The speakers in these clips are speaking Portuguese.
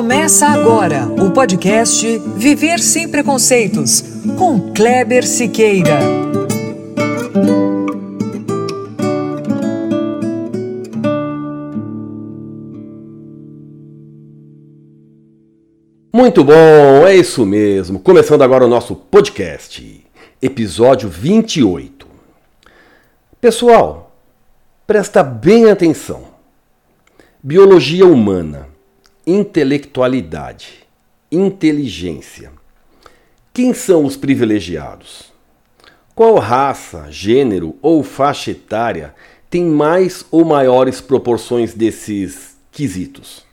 Começa agora o podcast Viver Sem Preconceitos, com Kleber Siqueira. Muito bom, é isso mesmo. Começando agora o nosso podcast, episódio 28. Pessoal, presta bem atenção. Biologia humana intelectualidade, inteligência. Quem são os privilegiados? Qual raça, gênero ou faixa etária tem mais ou maiores proporções desses quesitos?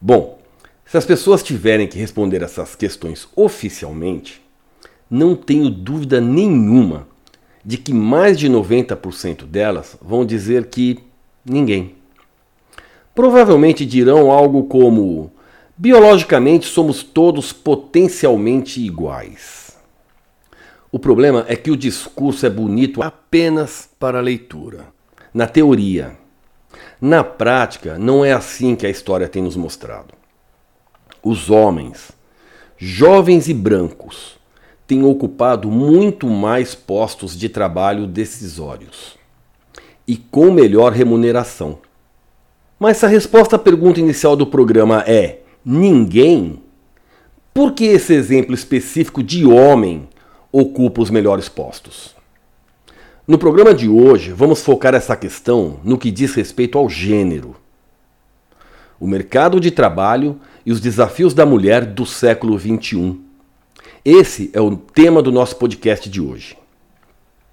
Bom, se as pessoas tiverem que responder essas questões oficialmente, não tenho dúvida nenhuma de que mais de 90% delas vão dizer que ninguém. Provavelmente dirão algo como: biologicamente somos todos potencialmente iguais. O problema é que o discurso é bonito apenas para leitura, na teoria. Na prática, não é assim que a história tem nos mostrado. Os homens, jovens e brancos, têm ocupado muito mais postos de trabalho decisórios e com melhor remuneração. Mas se a resposta à pergunta inicial do programa é ninguém, por que esse exemplo específico de homem ocupa os melhores postos? No programa de hoje, vamos focar essa questão no que diz respeito ao gênero. O mercado de trabalho e os desafios da mulher do século XXI. Esse é o tema do nosso podcast de hoje.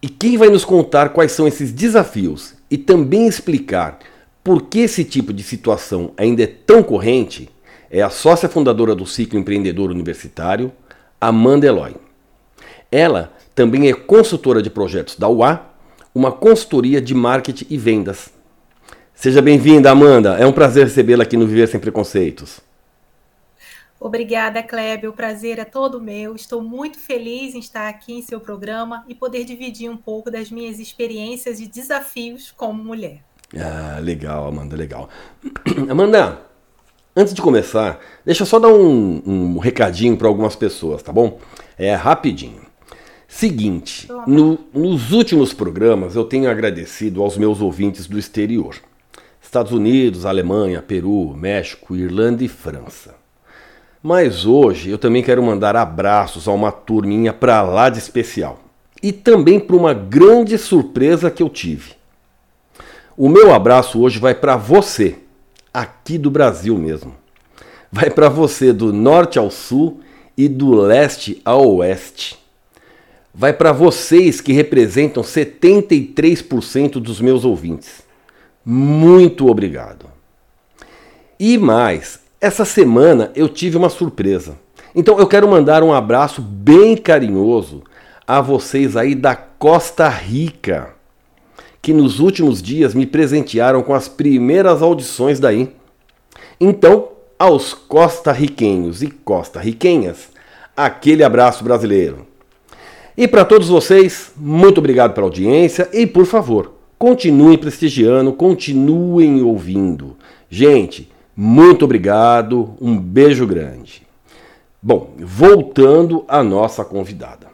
E quem vai nos contar quais são esses desafios e também explicar por que esse tipo de situação ainda é tão corrente é a sócia fundadora do Ciclo Empreendedor Universitário, Amanda Eloy. Ela também é consultora de projetos da UA, uma consultoria de marketing e vendas. Seja bem-vinda, Amanda. É um prazer recebê-la aqui no Viver Sem Preconceitos. Obrigada, Kleber. O prazer é todo meu. Estou muito feliz em estar aqui em seu programa e poder dividir um pouco das minhas experiências e desafios como mulher. Ah, legal, Amanda, legal. Amanda, antes de começar, deixa eu só dar um, um recadinho para algumas pessoas, tá bom? É rapidinho. Seguinte, no, nos últimos programas eu tenho agradecido aos meus ouvintes do exterior: Estados Unidos, Alemanha, Peru, México, Irlanda e França. Mas hoje eu também quero mandar abraços a uma turminha para lá de especial. E também para uma grande surpresa que eu tive. O meu abraço hoje vai para você, aqui do Brasil mesmo. Vai para você do norte ao sul e do leste ao oeste. Vai para vocês que representam 73% dos meus ouvintes. Muito obrigado. E mais, essa semana eu tive uma surpresa. Então eu quero mandar um abraço bem carinhoso a vocês aí da Costa Rica que nos últimos dias me presentearam com as primeiras audições daí. Então, aos costa-riquenhos e costa-riquenhas, aquele abraço brasileiro. E para todos vocês, muito obrigado pela audiência e, por favor, continuem prestigiando, continuem ouvindo. Gente, muito obrigado, um beijo grande. Bom, voltando à nossa convidada.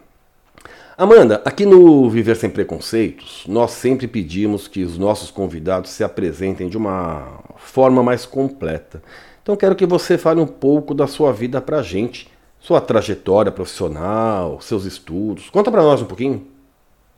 Amanda, aqui no Viver Sem Preconceitos, nós sempre pedimos que os nossos convidados se apresentem de uma forma mais completa. Então quero que você fale um pouco da sua vida pra gente, sua trajetória profissional, seus estudos. Conta para nós um pouquinho.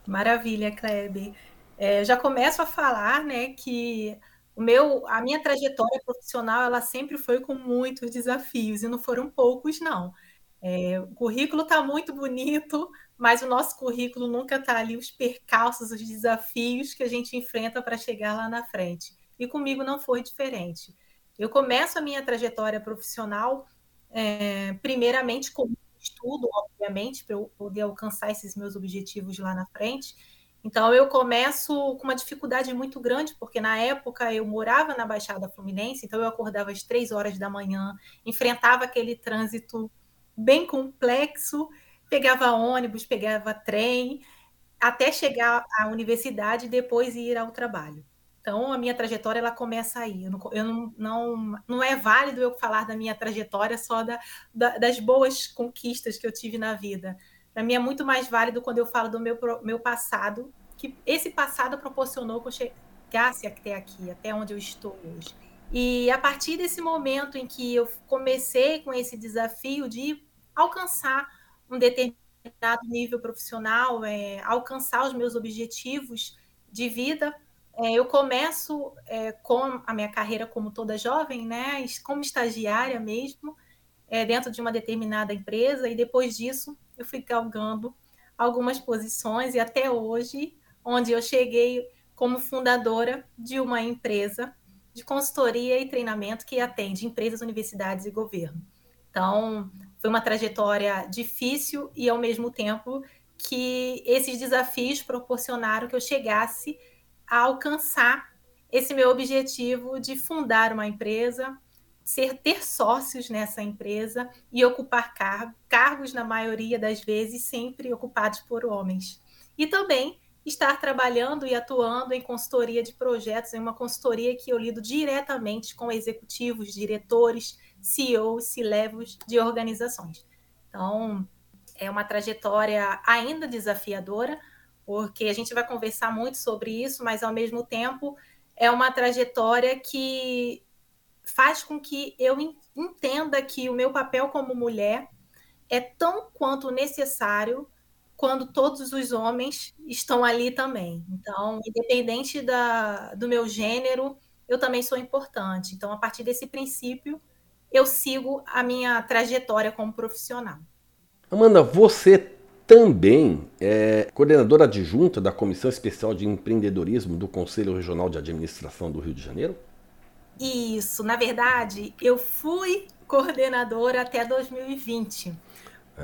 Maravilha, Kleber. É, já começo a falar, né, que o meu, a minha trajetória profissional, ela sempre foi com muitos desafios e não foram poucos, não. É, o currículo está muito bonito, mas o nosso currículo nunca está ali os percalços, os desafios que a gente enfrenta para chegar lá na frente. E comigo não foi diferente. Eu começo a minha trajetória profissional, é, primeiramente com estudo, obviamente, para eu poder alcançar esses meus objetivos lá na frente. Então, eu começo com uma dificuldade muito grande, porque na época eu morava na Baixada Fluminense, então eu acordava às três horas da manhã, enfrentava aquele trânsito bem complexo, pegava ônibus, pegava trem, até chegar à universidade e depois ir ao trabalho. Então, a minha trajetória ela começa aí. Eu não, eu não, não, é válido eu falar da minha trajetória só da, da, das boas conquistas que eu tive na vida. Para mim é muito mais válido quando eu falo do meu, meu passado, que esse passado proporcionou que eu chegasse até aqui, até onde eu estou hoje. E a partir desse momento em que eu comecei com esse desafio de alcançar um determinado nível profissional, é, alcançar os meus objetivos de vida, é, eu começo é, com a minha carreira como toda jovem, né, como estagiária mesmo, é, dentro de uma determinada empresa, e depois disso eu fui galgando algumas posições, e até hoje, onde eu cheguei como fundadora de uma empresa de consultoria e treinamento que atende empresas, universidades e governo. Então, foi uma trajetória difícil e, ao mesmo tempo, que esses desafios proporcionaram que eu chegasse a alcançar esse meu objetivo de fundar uma empresa, ser ter sócios nessa empresa e ocupar car cargos na maioria das vezes sempre ocupados por homens. E também estar trabalhando e atuando em consultoria de projetos, em uma consultoria que eu lido diretamente com executivos, diretores, CEOs, C-levels de organizações. Então, é uma trajetória ainda desafiadora, porque a gente vai conversar muito sobre isso, mas ao mesmo tempo é uma trajetória que faz com que eu entenda que o meu papel como mulher é tão quanto necessário quando todos os homens estão ali também. Então, independente da, do meu gênero, eu também sou importante. Então, a partir desse princípio, eu sigo a minha trajetória como profissional. Amanda, você também é coordenadora adjunta da Comissão Especial de Empreendedorismo do Conselho Regional de Administração do Rio de Janeiro? Isso, na verdade, eu fui coordenadora até 2020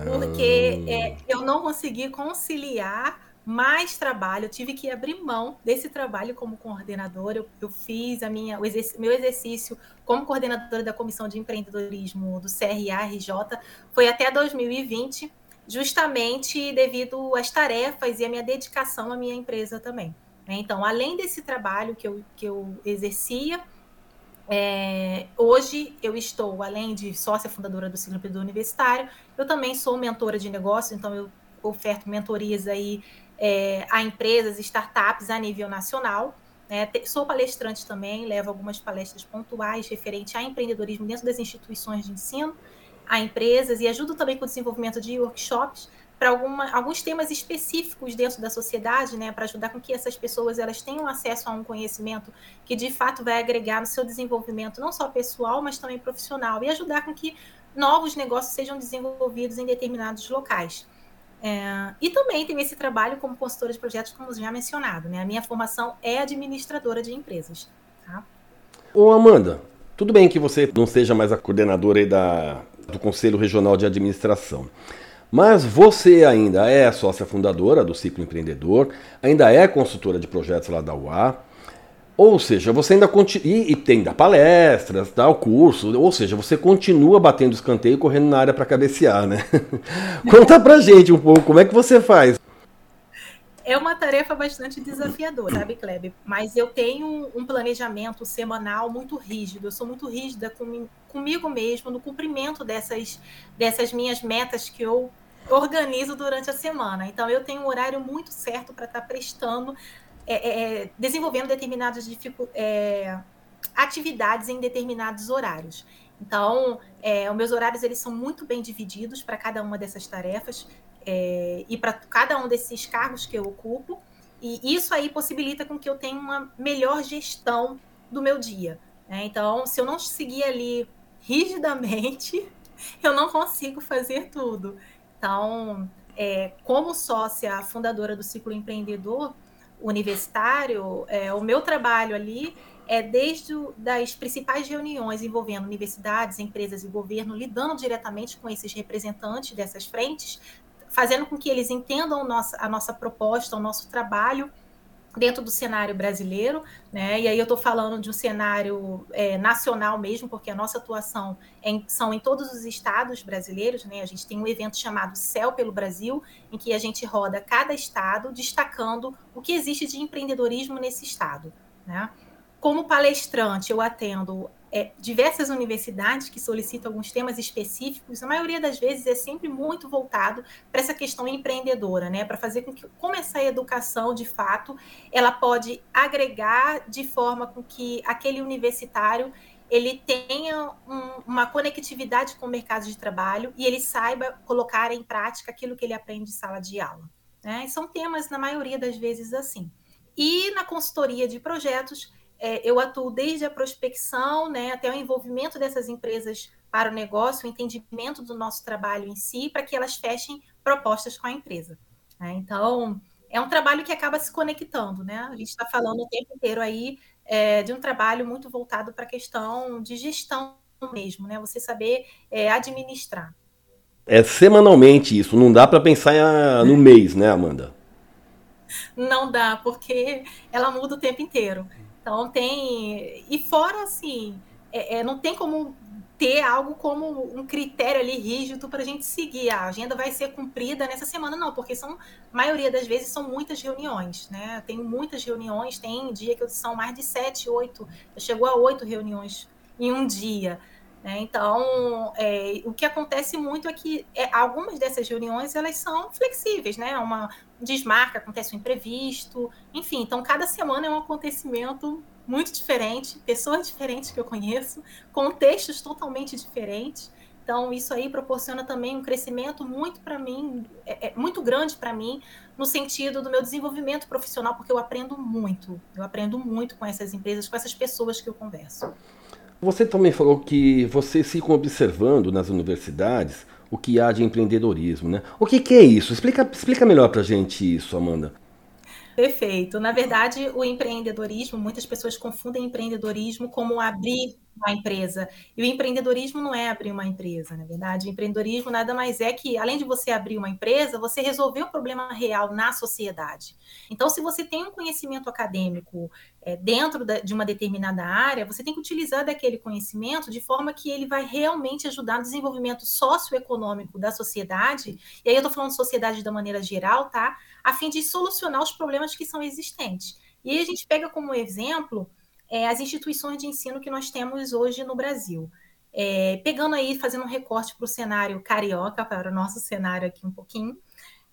porque ah. é, eu não consegui conciliar mais trabalho, eu tive que abrir mão desse trabalho como coordenadora. Eu, eu fiz a minha, o exerc meu exercício como coordenadora da Comissão de Empreendedorismo do CRA-RJ foi até 2020, justamente devido às tarefas e à minha dedicação à minha empresa também. Né? Então, além desse trabalho que eu, que eu exercia, é, hoje eu estou, além de sócia fundadora do Ciclo Universitário, eu também sou mentora de negócio, então eu oferto mentorias aí é, a empresas, startups a nível nacional. Né? Sou palestrante também, levo algumas palestras pontuais referente a empreendedorismo dentro das instituições de ensino, a empresas e ajudo também com o desenvolvimento de workshops para alguns temas específicos dentro da sociedade, né, para ajudar com que essas pessoas elas tenham acesso a um conhecimento que de fato vai agregar no seu desenvolvimento não só pessoal, mas também profissional e ajudar com que novos negócios sejam desenvolvidos em determinados locais. É, e também tem esse trabalho como consultora de projetos, como já mencionado. Né? A minha formação é administradora de empresas. Tá? Ô Amanda, tudo bem que você não seja mais a coordenadora da, do Conselho Regional de Administração. Mas você ainda é sócia fundadora do Ciclo Empreendedor, ainda é consultora de projetos lá da UA. Ou seja, você ainda continua. E, e, tem da palestras, o curso, ou seja, você continua batendo escanteio e correndo na área para cabecear, né? Conta pra gente um pouco como é que você faz. É uma tarefa bastante desafiadora, sabe, Kleber? Mas eu tenho um planejamento semanal muito rígido. Eu sou muito rígida com, comigo mesmo no cumprimento dessas, dessas minhas metas que eu organizo durante a semana. Então, eu tenho um horário muito certo para estar tá prestando, é, é, é, desenvolvendo determinadas é, atividades em determinados horários. Então, é, os meus horários eles são muito bem divididos para cada uma dessas tarefas é, e para cada um desses cargos que eu ocupo. E isso aí possibilita com que eu tenha uma melhor gestão do meu dia. Né? Então, se eu não seguir ali rigidamente, eu não consigo fazer tudo. Então, como sócia fundadora do Ciclo Empreendedor Universitário, é, o meu trabalho ali é desde das principais reuniões envolvendo universidades, empresas e governo, lidando diretamente com esses representantes dessas frentes, fazendo com que eles entendam nossa, a nossa proposta, o nosso trabalho dentro do cenário brasileiro, né? E aí eu estou falando de um cenário é, nacional mesmo, porque a nossa atuação é em, são em todos os estados brasileiros, né? A gente tem um evento chamado Céu pelo Brasil, em que a gente roda cada estado, destacando o que existe de empreendedorismo nesse estado, né? como palestrante, eu atendo é, diversas universidades que solicitam alguns temas específicos, a maioria das vezes é sempre muito voltado para essa questão empreendedora, né? Para fazer com que como essa educação, de fato, ela pode agregar de forma com que aquele universitário ele tenha um, uma conectividade com o mercado de trabalho e ele saiba colocar em prática aquilo que ele aprende em sala de aula. Né? são temas, na maioria das vezes, assim. E na consultoria de projetos, é, eu atuo desde a prospecção né, até o envolvimento dessas empresas para o negócio, o entendimento do nosso trabalho em si, para que elas fechem propostas com a empresa. Né? Então, é um trabalho que acaba se conectando, né? A gente está falando o tempo inteiro aí é, de um trabalho muito voltado para a questão de gestão mesmo, né? Você saber é, administrar. É semanalmente isso, não dá para pensar no mês, né, Amanda? Não dá, porque ela muda o tempo inteiro. Então tem. E fora assim, é, é, não tem como ter algo como um critério ali rígido para a gente seguir. A agenda vai ser cumprida nessa semana, não, porque são, maioria das vezes são muitas reuniões, né? Tem muitas reuniões, tem dia que são mais de sete, oito, chegou a oito reuniões em um dia. Né? Então, é, o que acontece muito é que é, algumas dessas reuniões elas são flexíveis, né? Uma desmarca, acontece um imprevisto, enfim. Então, cada semana é um acontecimento muito diferente, pessoas diferentes que eu conheço, contextos totalmente diferentes. Então, isso aí proporciona também um crescimento muito para mim, é, é, muito grande para mim, no sentido do meu desenvolvimento profissional, porque eu aprendo muito. Eu aprendo muito com essas empresas, com essas pessoas que eu converso. Você também falou que vocês ficam observando nas universidades o que há de empreendedorismo, né? O que, que é isso? Explica, explica melhor para gente isso, Amanda. Perfeito. Na verdade, o empreendedorismo, muitas pessoas confundem empreendedorismo como abrir uma empresa. E o empreendedorismo não é abrir uma empresa, na verdade. O empreendedorismo nada mais é que, além de você abrir uma empresa, você resolver um problema real na sociedade. Então, se você tem um conhecimento acadêmico é, dentro da, de uma determinada área, você tem que utilizar daquele conhecimento de forma que ele vai realmente ajudar no desenvolvimento socioeconômico da sociedade. E aí eu estou falando de sociedade da maneira geral, tá? A fim de solucionar os problemas que são existentes. E aí a gente pega como exemplo é, as instituições de ensino que nós temos hoje no Brasil. É, pegando aí, fazendo um recorte para o cenário carioca, para o nosso cenário aqui um pouquinho,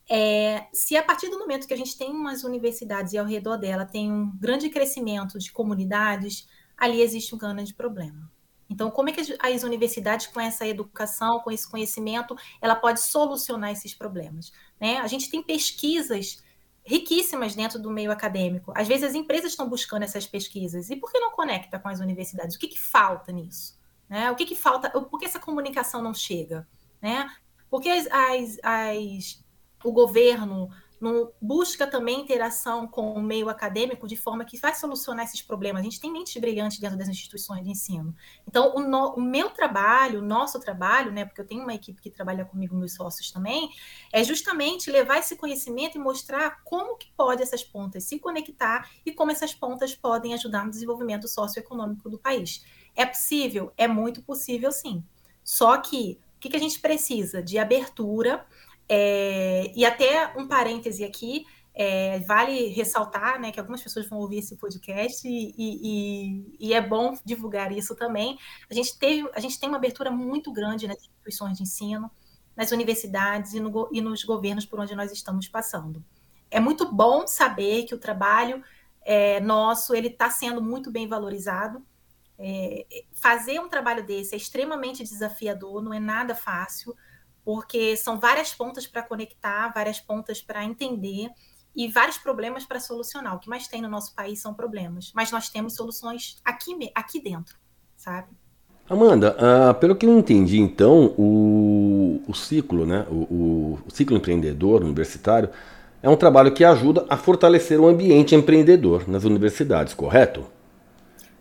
é, se a partir do momento que a gente tem umas universidades e ao redor dela tem um grande crescimento de comunidades, ali existe um grande problema. Então, como é que as universidades, com essa educação, com esse conhecimento, ela pode solucionar esses problemas? Né? A gente tem pesquisas riquíssimas dentro do meio acadêmico. Às vezes as empresas estão buscando essas pesquisas. E por que não conecta com as universidades? O que, que falta nisso? Né? O que, que falta? Por que essa comunicação não chega? Né? Por que as, as, as, o governo não busca também interação com o meio acadêmico de forma que vai solucionar esses problemas. A gente tem mentes brilhantes dentro das instituições de ensino. Então, o, no, o, meu trabalho, o nosso trabalho, né, porque eu tenho uma equipe que trabalha comigo, meus sócios também, é justamente levar esse conhecimento e mostrar como que pode essas pontas se conectar e como essas pontas podem ajudar no desenvolvimento socioeconômico do país. É possível? É muito possível, sim. Só que o que, que a gente precisa? De abertura, é, e até um parêntese aqui, é, vale ressaltar né, que algumas pessoas vão ouvir esse podcast e, e, e, é bom divulgar isso também. A gente, teve, a gente tem uma abertura muito grande nas instituições de ensino, nas universidades e, no, e nos governos por onde nós estamos passando. É muito bom saber que o trabalho é, nosso ele está sendo muito bem valorizado. É, fazer um trabalho desse é extremamente desafiador, não é nada fácil porque são várias pontas para conectar, várias pontas para entender e vários problemas para solucionar. O que mais tem no nosso país são problemas, mas nós temos soluções aqui, aqui dentro, sabe? Amanda, uh, pelo que eu entendi, então, o, o ciclo, né, o, o, o ciclo empreendedor universitário é um trabalho que ajuda a fortalecer o ambiente empreendedor nas universidades, correto?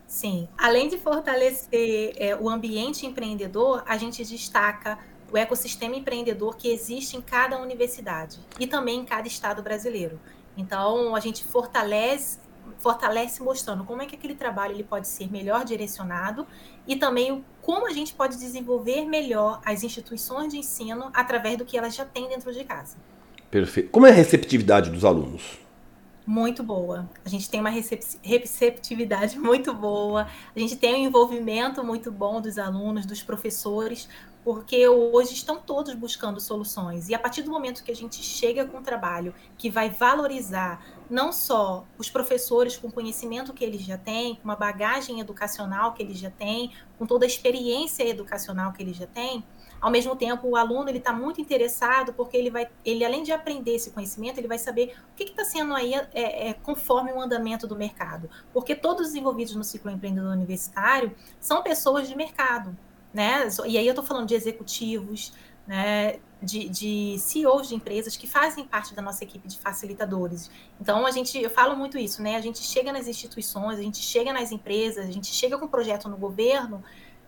Sim. Além de fortalecer é, o ambiente empreendedor, a gente destaca o ecossistema empreendedor que existe em cada universidade e também em cada estado brasileiro. Então, a gente fortalece fortalece mostrando como é que aquele trabalho ele pode ser melhor direcionado e também como a gente pode desenvolver melhor as instituições de ensino através do que elas já têm dentro de casa. Perfeito. Como é a receptividade dos alunos? Muito boa. A gente tem uma receptividade muito boa, a gente tem um envolvimento muito bom dos alunos, dos professores, porque hoje estão todos buscando soluções. E a partir do momento que a gente chega com um trabalho que vai valorizar não só os professores com o conhecimento que eles já têm, com uma bagagem educacional que eles já têm, com toda a experiência educacional que eles já têm, ao mesmo tempo, o aluno ele está muito interessado porque ele vai, ele além de aprender esse conhecimento, ele vai saber o que está sendo aí é, é, conforme o andamento do mercado. Porque todos os envolvidos no ciclo empreendedor universitário são pessoas de mercado, né? E aí eu estou falando de executivos, né? De, de, CEOs de empresas que fazem parte da nossa equipe de facilitadores. Então, a gente, eu falo muito isso, né? A gente chega nas instituições, a gente chega nas empresas, a gente chega com um projeto no governo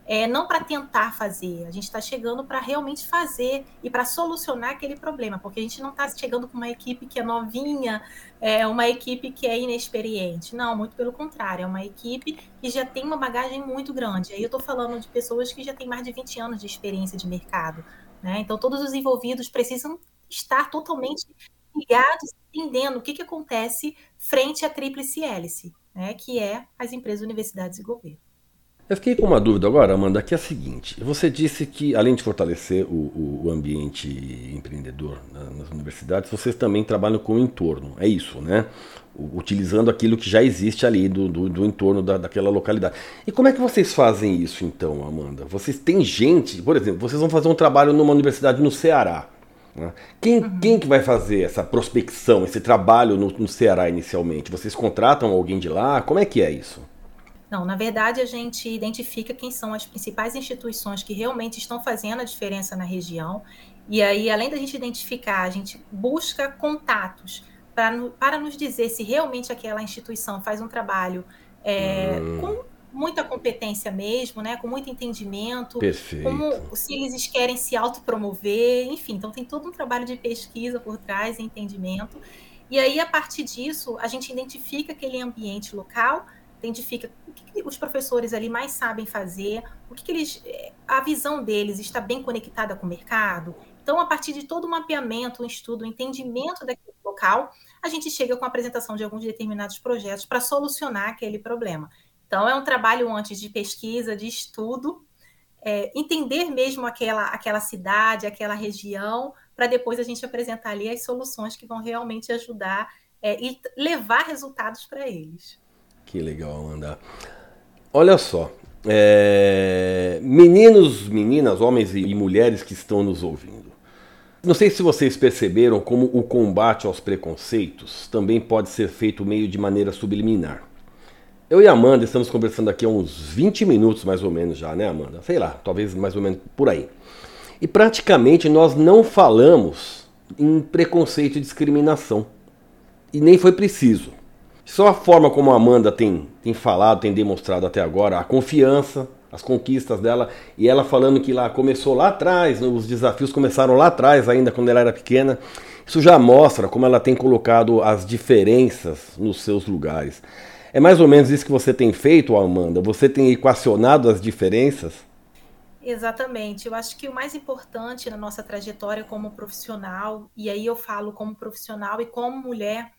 é, não para tentar fazer, a gente está chegando para realmente fazer e para solucionar aquele problema, porque a gente não está chegando com uma equipe que é novinha, é uma equipe que é inexperiente. Não, muito pelo contrário, é uma equipe que já tem uma bagagem muito grande. Aí eu estou falando de pessoas que já têm mais de 20 anos de experiência de mercado. Né? Então, todos os envolvidos precisam estar totalmente ligados, entendendo o que, que acontece frente à tríplice hélice, né? que é as empresas, universidades e governo. Eu fiquei com uma dúvida agora, Amanda, que é a seguinte: você disse que, além de fortalecer o, o ambiente empreendedor nas universidades, vocês também trabalham com o entorno, é isso, né? Utilizando aquilo que já existe ali do, do, do entorno da, daquela localidade. E como é que vocês fazem isso então, Amanda? Vocês têm gente, por exemplo, vocês vão fazer um trabalho numa universidade no Ceará. Né? Quem, uhum. quem que vai fazer essa prospecção, esse trabalho no, no Ceará inicialmente? Vocês contratam alguém de lá? Como é que é isso? Não, na verdade, a gente identifica quem são as principais instituições que realmente estão fazendo a diferença na região. E aí, além da gente identificar, a gente busca contatos para, para nos dizer se realmente aquela instituição faz um trabalho é, hum. com muita competência mesmo, né? Com muito entendimento. Perfeito. Como se eles querem se autopromover, enfim. Então tem todo um trabalho de pesquisa por trás, entendimento. E aí, a partir disso, a gente identifica aquele ambiente local identifica o que, os professores ali mais sabem fazer, o que, que eles, eh, a visão deles está bem conectada com o mercado. Então, a partir de todo o mapeamento, um estudo, um entendimento daquele local, a gente chega com a apresentação de alguns determinados projetos para solucionar aquele problema. Então, é um trabalho antes de pesquisa, de estudo, é, entender mesmo aquela, aquela cidade, aquela região, para depois a gente apresentar ali as soluções que vão realmente ajudar é, e levar resultados para eles. Que legal, Amanda. Olha só, é... meninos, meninas, homens e mulheres que estão nos ouvindo. Não sei se vocês perceberam como o combate aos preconceitos também pode ser feito meio de maneira subliminar. Eu e Amanda estamos conversando aqui há uns 20 minutos mais ou menos já, né, Amanda? Sei lá, talvez mais ou menos por aí. E praticamente nós não falamos em preconceito e discriminação. E nem foi preciso. Só a forma como a Amanda tem, tem falado, tem demonstrado até agora, a confiança, as conquistas dela, e ela falando que lá começou lá atrás, né, os desafios começaram lá atrás, ainda quando ela era pequena. Isso já mostra como ela tem colocado as diferenças nos seus lugares. É mais ou menos isso que você tem feito, Amanda? Você tem equacionado as diferenças? Exatamente. Eu acho que o mais importante na nossa trajetória como profissional, e aí eu falo como profissional e como mulher,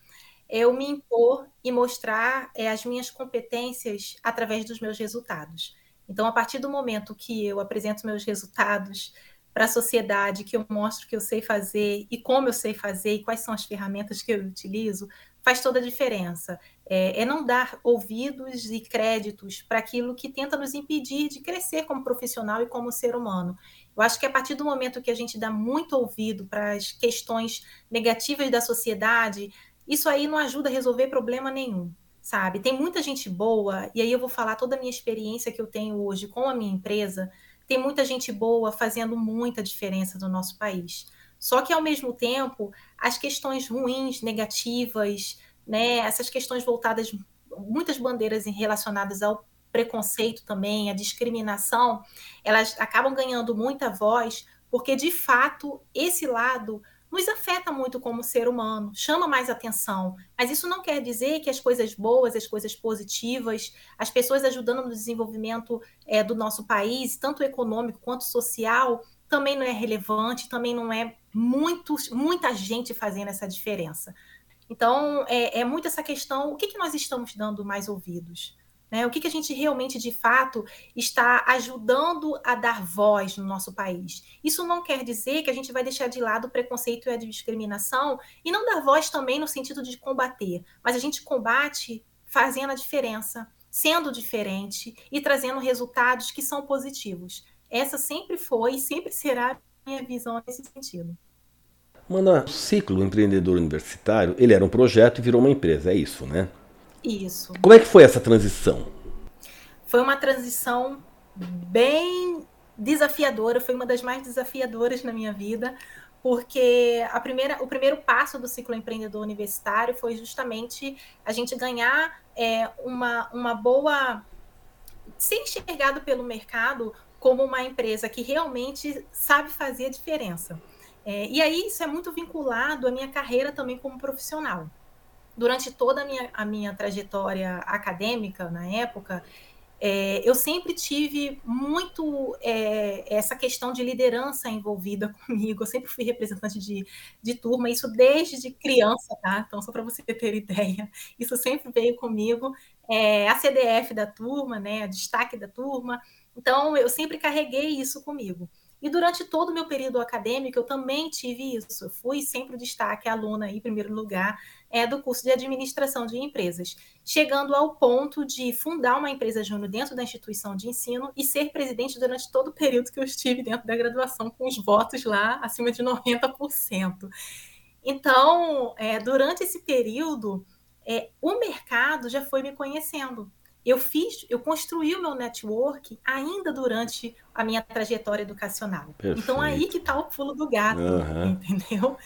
eu me impor e mostrar é, as minhas competências através dos meus resultados. Então, a partir do momento que eu apresento meus resultados para a sociedade, que eu mostro que eu sei fazer e como eu sei fazer e quais são as ferramentas que eu utilizo, faz toda a diferença. É, é não dar ouvidos e créditos para aquilo que tenta nos impedir de crescer como profissional e como ser humano. Eu acho que a partir do momento que a gente dá muito ouvido para as questões negativas da sociedade, isso aí não ajuda a resolver problema nenhum, sabe? Tem muita gente boa, e aí eu vou falar toda a minha experiência que eu tenho hoje com a minha empresa. Tem muita gente boa fazendo muita diferença no nosso país. Só que, ao mesmo tempo, as questões ruins, negativas, né, essas questões voltadas, muitas bandeiras relacionadas ao preconceito também, a discriminação, elas acabam ganhando muita voz, porque, de fato, esse lado nos afeta muito como ser humano, chama mais atenção. Mas isso não quer dizer que as coisas boas, as coisas positivas, as pessoas ajudando no desenvolvimento é, do nosso país, tanto econômico quanto social, também não é relevante, também não é muito, muita gente fazendo essa diferença. Então, é, é muito essa questão: o que, que nós estamos dando mais ouvidos? Né? O que, que a gente realmente, de fato, está ajudando a dar voz no nosso país? Isso não quer dizer que a gente vai deixar de lado o preconceito e a discriminação e não dar voz também no sentido de combater, mas a gente combate fazendo a diferença, sendo diferente e trazendo resultados que são positivos. Essa sempre foi e sempre será a minha visão nesse sentido. Mano, o ciclo empreendedor universitário, ele era um projeto e virou uma empresa, é isso, né? Isso. Como é que foi essa transição? Foi uma transição bem desafiadora, foi uma das mais desafiadoras na minha vida, porque a primeira, o primeiro passo do ciclo empreendedor universitário foi justamente a gente ganhar é, uma, uma boa. ser enxergado pelo mercado como uma empresa que realmente sabe fazer a diferença. É, e aí isso é muito vinculado à minha carreira também como profissional durante toda a minha, a minha trajetória acadêmica na época, é, eu sempre tive muito é, essa questão de liderança envolvida comigo. Eu sempre fui representante de, de turma, isso desde criança, tá? Então, só para você ter ideia, isso sempre veio comigo. É, a CDF da turma, né? A destaque da turma. Então, eu sempre carreguei isso comigo. E durante todo o meu período acadêmico, eu também tive isso. Fui sempre o destaque, aluna em primeiro lugar, é, do curso de administração de empresas, chegando ao ponto de fundar uma empresa júnior dentro da instituição de ensino e ser presidente durante todo o período que eu estive dentro da graduação, com os votos lá acima de 90%. Então, é, durante esse período, é, o mercado já foi me conhecendo eu fiz, eu construí o meu network ainda durante a minha trajetória educacional. Perfeito. Então aí que está o pulo do gato, uhum. entendeu?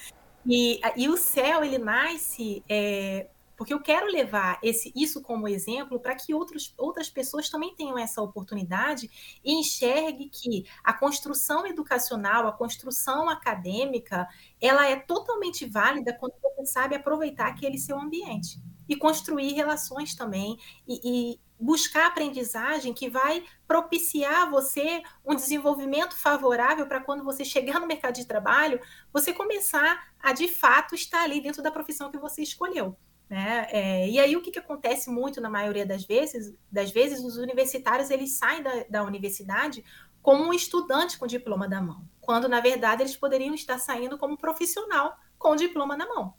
E, e o céu ele nasce é, porque eu quero levar esse, isso como exemplo para que outros, outras pessoas também tenham essa oportunidade e enxergue que a construção educacional, a construção acadêmica, ela é totalmente válida quando você sabe aproveitar aquele seu ambiente e construir relações também e, e buscar aprendizagem que vai propiciar você um desenvolvimento favorável para quando você chegar no mercado de trabalho, você começar a de fato estar ali dentro da profissão que você escolheu. Né? É, e aí o que, que acontece muito na maioria das vezes, das vezes os universitários eles saem da, da universidade como um estudante com diploma na mão, quando na verdade eles poderiam estar saindo como profissional com diploma na mão.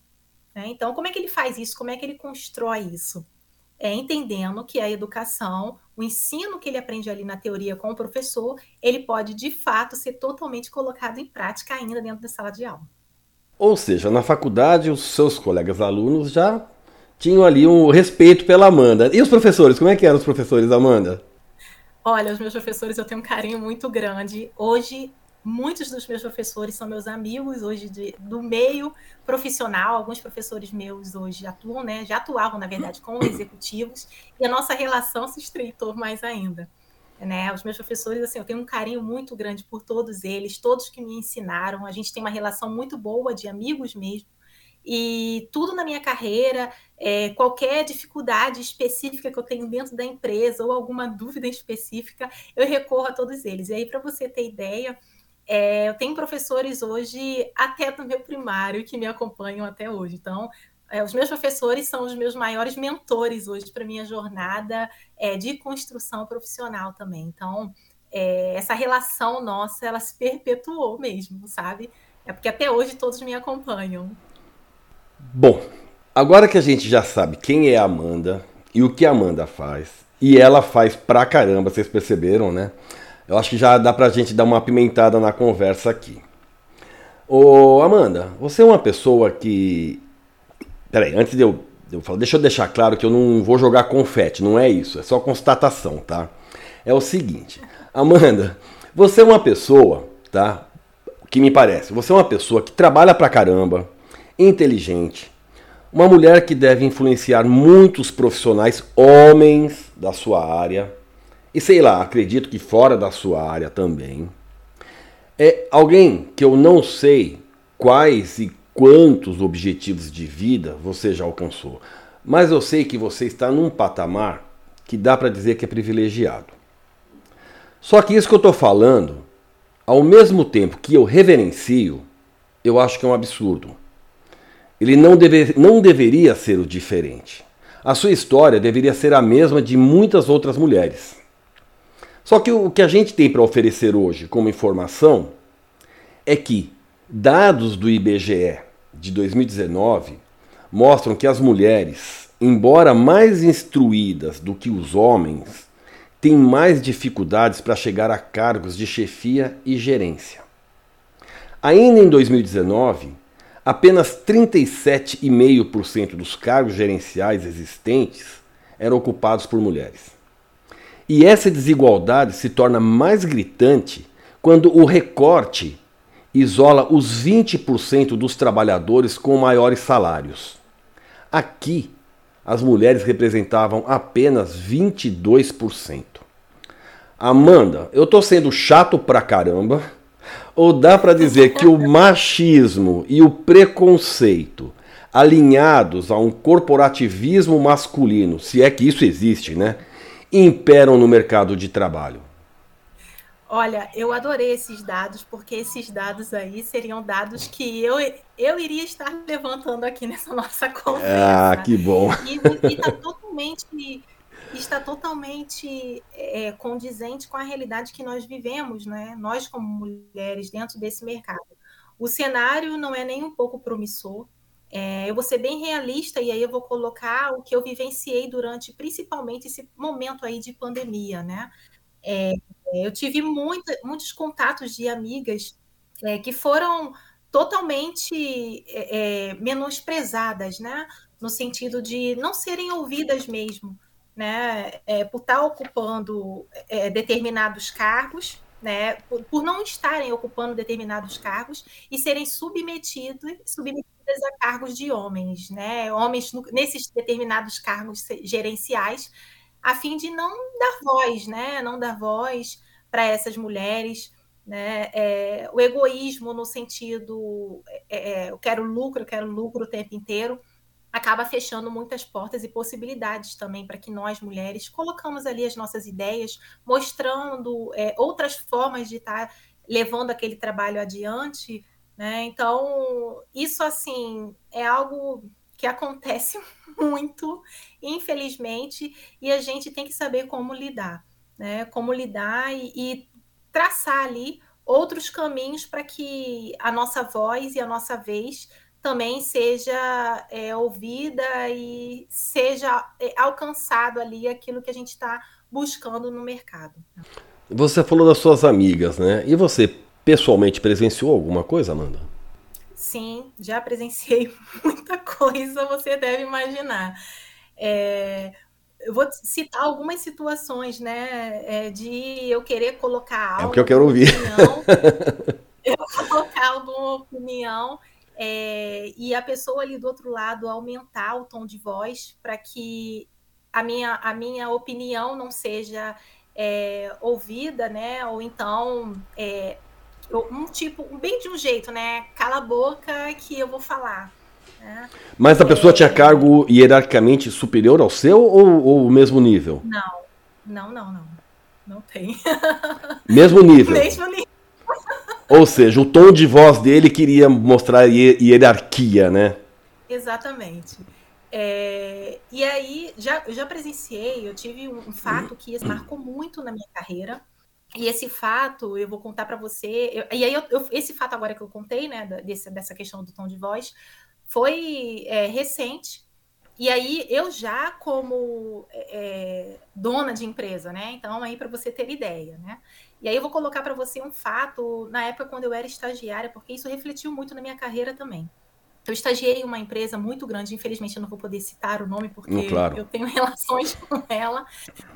Né? Então, como é que ele faz isso? Como é que ele constrói isso? É, entendendo que a educação, o ensino que ele aprende ali na teoria com o professor, ele pode de fato ser totalmente colocado em prática ainda dentro da sala de aula. Ou seja, na faculdade os seus colegas alunos já tinham ali um respeito pela Amanda. E os professores, como é que eram os professores, Amanda? Olha, os meus professores eu tenho um carinho muito grande. Hoje Muitos dos meus professores são meus amigos hoje de, do meio profissional. Alguns professores meus hoje atuam, né? Já atuavam, na verdade, com executivos, e a nossa relação se estreitou mais ainda. Né? Os meus professores, assim, eu tenho um carinho muito grande por todos eles, todos que me ensinaram. A gente tem uma relação muito boa de amigos mesmo. E tudo na minha carreira, é, qualquer dificuldade específica que eu tenho dentro da empresa ou alguma dúvida específica, eu recorro a todos eles. E aí, para você ter ideia, é, eu tenho professores hoje, até do meu primário, que me acompanham até hoje. Então, é, os meus professores são os meus maiores mentores hoje para minha jornada é, de construção profissional também. Então, é, essa relação nossa, ela se perpetuou mesmo, sabe? É porque até hoje todos me acompanham. Bom, agora que a gente já sabe quem é a Amanda e o que a Amanda faz, e ela faz pra caramba, vocês perceberam, né? Eu acho que já dá pra gente dar uma apimentada na conversa aqui. Ô Amanda, você é uma pessoa que. Peraí, antes de eu, de eu falar, deixa eu deixar claro que eu não vou jogar confete, não é isso, é só constatação, tá? É o seguinte, Amanda, você é uma pessoa, tá? Que me parece, você é uma pessoa que trabalha pra caramba, inteligente, uma mulher que deve influenciar muitos profissionais, homens da sua área, e sei lá, acredito que fora da sua área também, é alguém que eu não sei quais e quantos objetivos de vida você já alcançou, mas eu sei que você está num patamar que dá para dizer que é privilegiado. Só que isso que eu estou falando, ao mesmo tempo que eu reverencio, eu acho que é um absurdo. Ele não, deve, não deveria ser o diferente. A sua história deveria ser a mesma de muitas outras mulheres. Só que o que a gente tem para oferecer hoje como informação é que dados do IBGE de 2019 mostram que as mulheres, embora mais instruídas do que os homens, têm mais dificuldades para chegar a cargos de chefia e gerência. Ainda em 2019, apenas 37,5% dos cargos gerenciais existentes eram ocupados por mulheres. E essa desigualdade se torna mais gritante quando o recorte isola os 20% dos trabalhadores com maiores salários. Aqui, as mulheres representavam apenas 22%. Amanda, eu tô sendo chato pra caramba, ou dá para dizer que o machismo e o preconceito alinhados a um corporativismo masculino, se é que isso existe, né, imperam no mercado de trabalho? Olha, eu adorei esses dados, porque esses dados aí seriam dados que eu, eu iria estar levantando aqui nessa nossa conversa. Ah, que bom. E está totalmente, está totalmente é, condizente com a realidade que nós vivemos, né? Nós, como mulheres, dentro desse mercado. O cenário não é nem um pouco promissor. É, eu vou ser bem realista e aí eu vou colocar o que eu vivenciei durante, principalmente, esse momento aí de pandemia, né? É, eu tive muita, muitos contatos de amigas é, que foram totalmente é, é, menosprezadas, né? No sentido de não serem ouvidas mesmo, né? É, por estar ocupando é, determinados cargos, né? Por, por, não estarem ocupando determinados cargos e serem submetidos, submetidas a cargos de homens, né? Homens nesses determinados cargos gerenciais a fim de não dar voz, né? Não dar voz para essas mulheres. Né? É, o egoísmo no sentido é, é, eu quero lucro, eu quero lucro o tempo inteiro, acaba fechando muitas portas e possibilidades também para que nós mulheres colocamos ali as nossas ideias, mostrando é, outras formas de estar tá levando aquele trabalho adiante. Né? Então, isso assim é algo que acontece muito, infelizmente, e a gente tem que saber como lidar, né? Como lidar e, e traçar ali outros caminhos para que a nossa voz e a nossa vez também seja é, ouvida e seja é, alcançado ali aquilo que a gente está buscando no mercado. Você falou das suas amigas, né? E você pessoalmente presenciou alguma coisa, Amanda? Sim, já presenciei muita coisa, você deve imaginar. É, eu vou citar algumas situações, né, é, de eu querer colocar algo. É o que eu quero ouvir. Opinião, eu colocar alguma opinião é, e a pessoa ali do outro lado aumentar o tom de voz para que a minha, a minha opinião não seja é, ouvida, né, ou então é, um tipo, bem de um jeito, né? Cala a boca que eu vou falar. Né? Mas a pessoa é... tinha cargo hierarquicamente superior ao seu ou, ou o mesmo nível? Não, não, não, não. Não tem. Mesmo nível. Mesmo nível. Ou seja, o tom de voz dele queria mostrar hierarquia, né? Exatamente. É, e aí, já, eu já presenciei, eu tive um, um fato que marcou muito na minha carreira, e esse fato, eu vou contar para você. Eu, e aí, eu, eu, esse fato agora que eu contei, né, desse, dessa questão do tom de voz, foi é, recente. E aí, eu já, como é, é dona de empresa, né? Então, aí, para você ter ideia, né? E aí, eu vou colocar para você um fato na época quando eu era estagiária, porque isso refletiu muito na minha carreira também. Eu estagiei em uma empresa muito grande, infelizmente eu não vou poder citar o nome porque hum, claro. eu tenho relações com ela,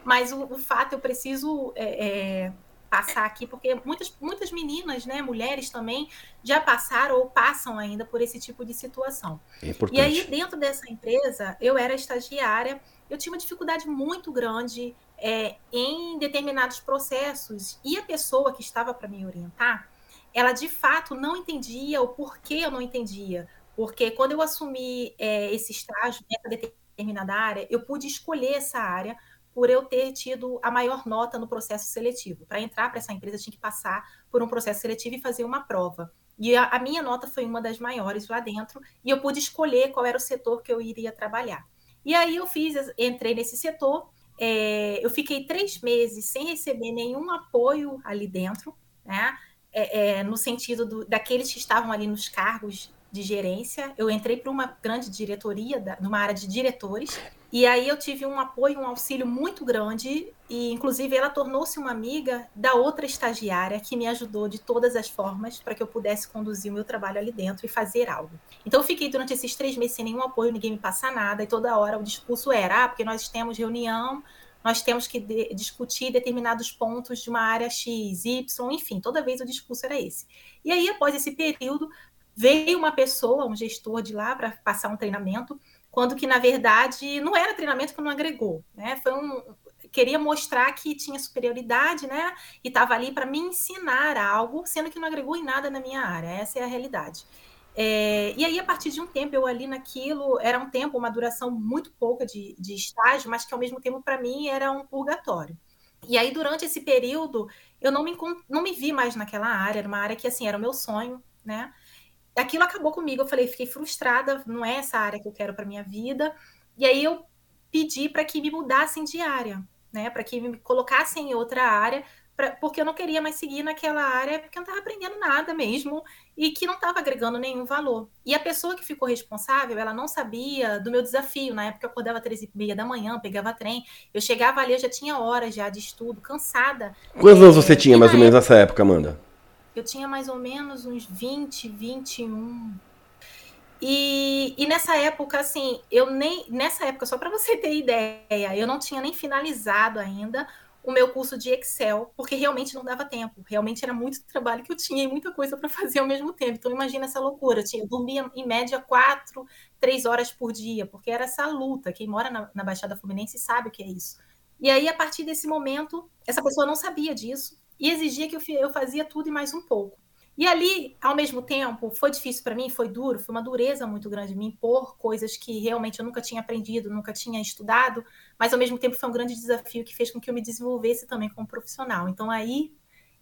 mas o, o fato eu preciso é, é, passar aqui, porque muitas, muitas meninas, né, mulheres também, já passaram ou passam ainda por esse tipo de situação. É e aí, dentro dessa empresa, eu era estagiária, eu tinha uma dificuldade muito grande é, em determinados processos, e a pessoa que estava para me orientar, ela de fato não entendia o porquê eu não entendia porque quando eu assumi é, esse estágio nessa determinada área, eu pude escolher essa área por eu ter tido a maior nota no processo seletivo. Para entrar para essa empresa, eu tinha que passar por um processo seletivo e fazer uma prova. E a, a, minha nota foi uma das maiores lá dentro, e eu pude escolher qual era o setor que eu iria trabalhar. E aí eu fiz, entrei nesse setor, é, eu fiquei três meses sem receber nenhum apoio ali dentro, né? É, é, no sentido do, daqueles que estavam ali nos cargos de gerência. Eu entrei para uma grande diretoria, da, numa área de diretores, e aí eu tive um apoio, um auxílio muito grande, e inclusive ela tornou-se uma amiga da outra estagiária que me ajudou de todas as formas para que eu pudesse conduzir o meu trabalho ali dentro e fazer algo. Então eu fiquei durante esses três meses sem nenhum apoio, ninguém me passa nada, e toda hora o discurso era, ah, porque nós temos reunião, nós temos que de discutir determinados pontos de uma área X, Y, enfim, toda vez o discurso era esse. E aí, após esse período, veio uma pessoa, um gestor de lá, para passar um treinamento, quando que, na verdade, não era treinamento que não agregou, né? Foi um. Queria mostrar que tinha superioridade, né? E estava ali para me ensinar algo, sendo que não agregou em nada na minha área. Essa é a realidade. É, e aí, a partir de um tempo, eu ali naquilo, era um tempo, uma duração muito pouca de, de estágio, mas que ao mesmo tempo, para mim, era um purgatório. E aí, durante esse período, eu não me, não me vi mais naquela área, era uma área que, assim, era o meu sonho, né? Aquilo acabou comigo. Eu falei, fiquei frustrada, não é essa área que eu quero para minha vida. E aí eu pedi para que me mudassem de área, né? Para que me colocassem em outra área, pra, porque eu não queria mais seguir naquela área, porque eu não estava aprendendo nada mesmo e que não estava agregando nenhum valor. E a pessoa que ficou responsável, ela não sabia do meu desafio. Na época eu acordava às 13 e meia da manhã, pegava trem, eu chegava ali, eu já tinha horas já de estudo, cansada. Quantos anos você tinha mais ou menos nessa época, Amanda? Eu tinha mais ou menos uns 20, 21. E, e nessa época, assim, eu nem. Nessa época, só para você ter ideia, eu não tinha nem finalizado ainda o meu curso de Excel, porque realmente não dava tempo. Realmente era muito trabalho que eu tinha e muita coisa para fazer ao mesmo tempo. Então, imagina essa loucura. Eu, tinha, eu dormia em média quatro, três horas por dia, porque era essa luta. Quem mora na, na Baixada Fluminense sabe o que é isso. E aí, a partir desse momento, essa pessoa não sabia disso e exigia que eu, eu fazia tudo e mais um pouco. E ali, ao mesmo tempo, foi difícil para mim, foi duro, foi uma dureza muito grande me impor coisas que realmente eu nunca tinha aprendido, nunca tinha estudado, mas ao mesmo tempo foi um grande desafio que fez com que eu me desenvolvesse também como profissional. Então aí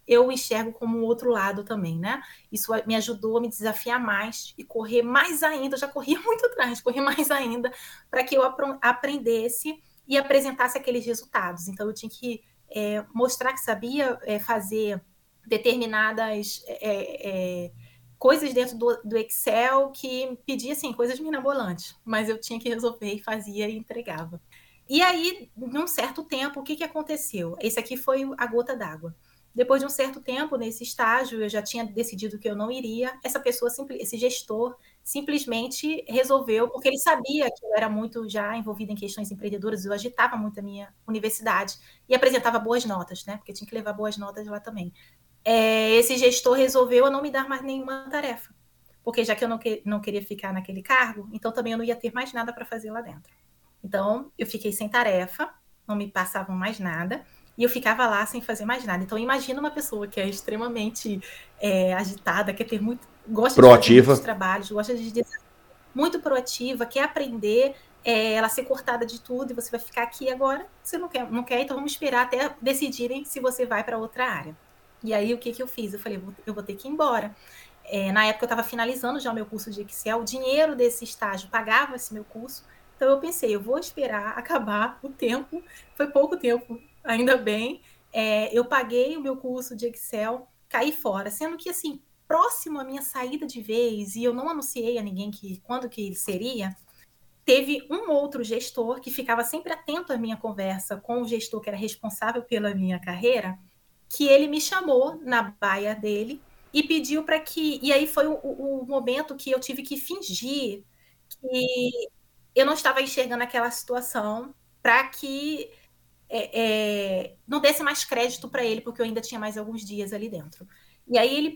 eu enxergo como um outro lado também, né? Isso me ajudou a me desafiar mais e correr mais ainda. Eu já corria muito atrás, correr mais ainda para que eu aprendesse e apresentasse aqueles resultados. Então eu tinha que é, mostrar que sabia é, fazer determinadas é, é, coisas dentro do, do, Excel que pedia assim, coisas mirabolantes, mas eu tinha que resolver e fazia e entregava. E aí, num certo tempo, o que, que aconteceu? Esse aqui foi a gota d'água. Depois de um certo tempo nesse estágio, eu já tinha decidido que eu não iria. Essa pessoa, esse gestor, simplesmente resolveu, porque ele sabia que eu era muito já envolvida em questões empreendedoras, eu agitava muito a minha universidade e apresentava boas notas, né? Porque tinha que levar boas notas lá também. É, esse gestor resolveu não me dar mais nenhuma tarefa, porque já que eu não, que, não queria ficar naquele cargo, então também eu não ia ter mais nada para fazer lá dentro. Então eu fiquei sem tarefa, não me passavam mais nada e eu ficava lá sem fazer mais nada. Então imagina uma pessoa que é extremamente é, agitada, quer ter muito gosta proativa. de fazer trabalhos, gosta de muito proativa, quer aprender, é, ela ser cortada de tudo e você vai ficar aqui agora. Você não quer, não quer, então vamos esperar até decidirem se você vai para outra área. E aí o que, que eu fiz? Eu falei, eu vou ter que ir embora. É, na época eu estava finalizando já o meu curso de Excel, o dinheiro desse estágio pagava esse meu curso. Então eu pensei, eu vou esperar acabar o tempo. Foi pouco tempo, ainda bem. É, eu paguei o meu curso de Excel, caí fora, sendo que assim próximo à minha saída de vez, e eu não anunciei a ninguém que quando que seria, teve um outro gestor que ficava sempre atento à minha conversa com o gestor que era responsável pela minha carreira, que ele me chamou na baia dele e pediu para que. E aí foi o, o, momento que eu tive que fingir que eu não estava enxergando aquela situação para que é, é, não desse mais crédito para ele, porque eu ainda tinha mais alguns dias ali dentro. E aí ele,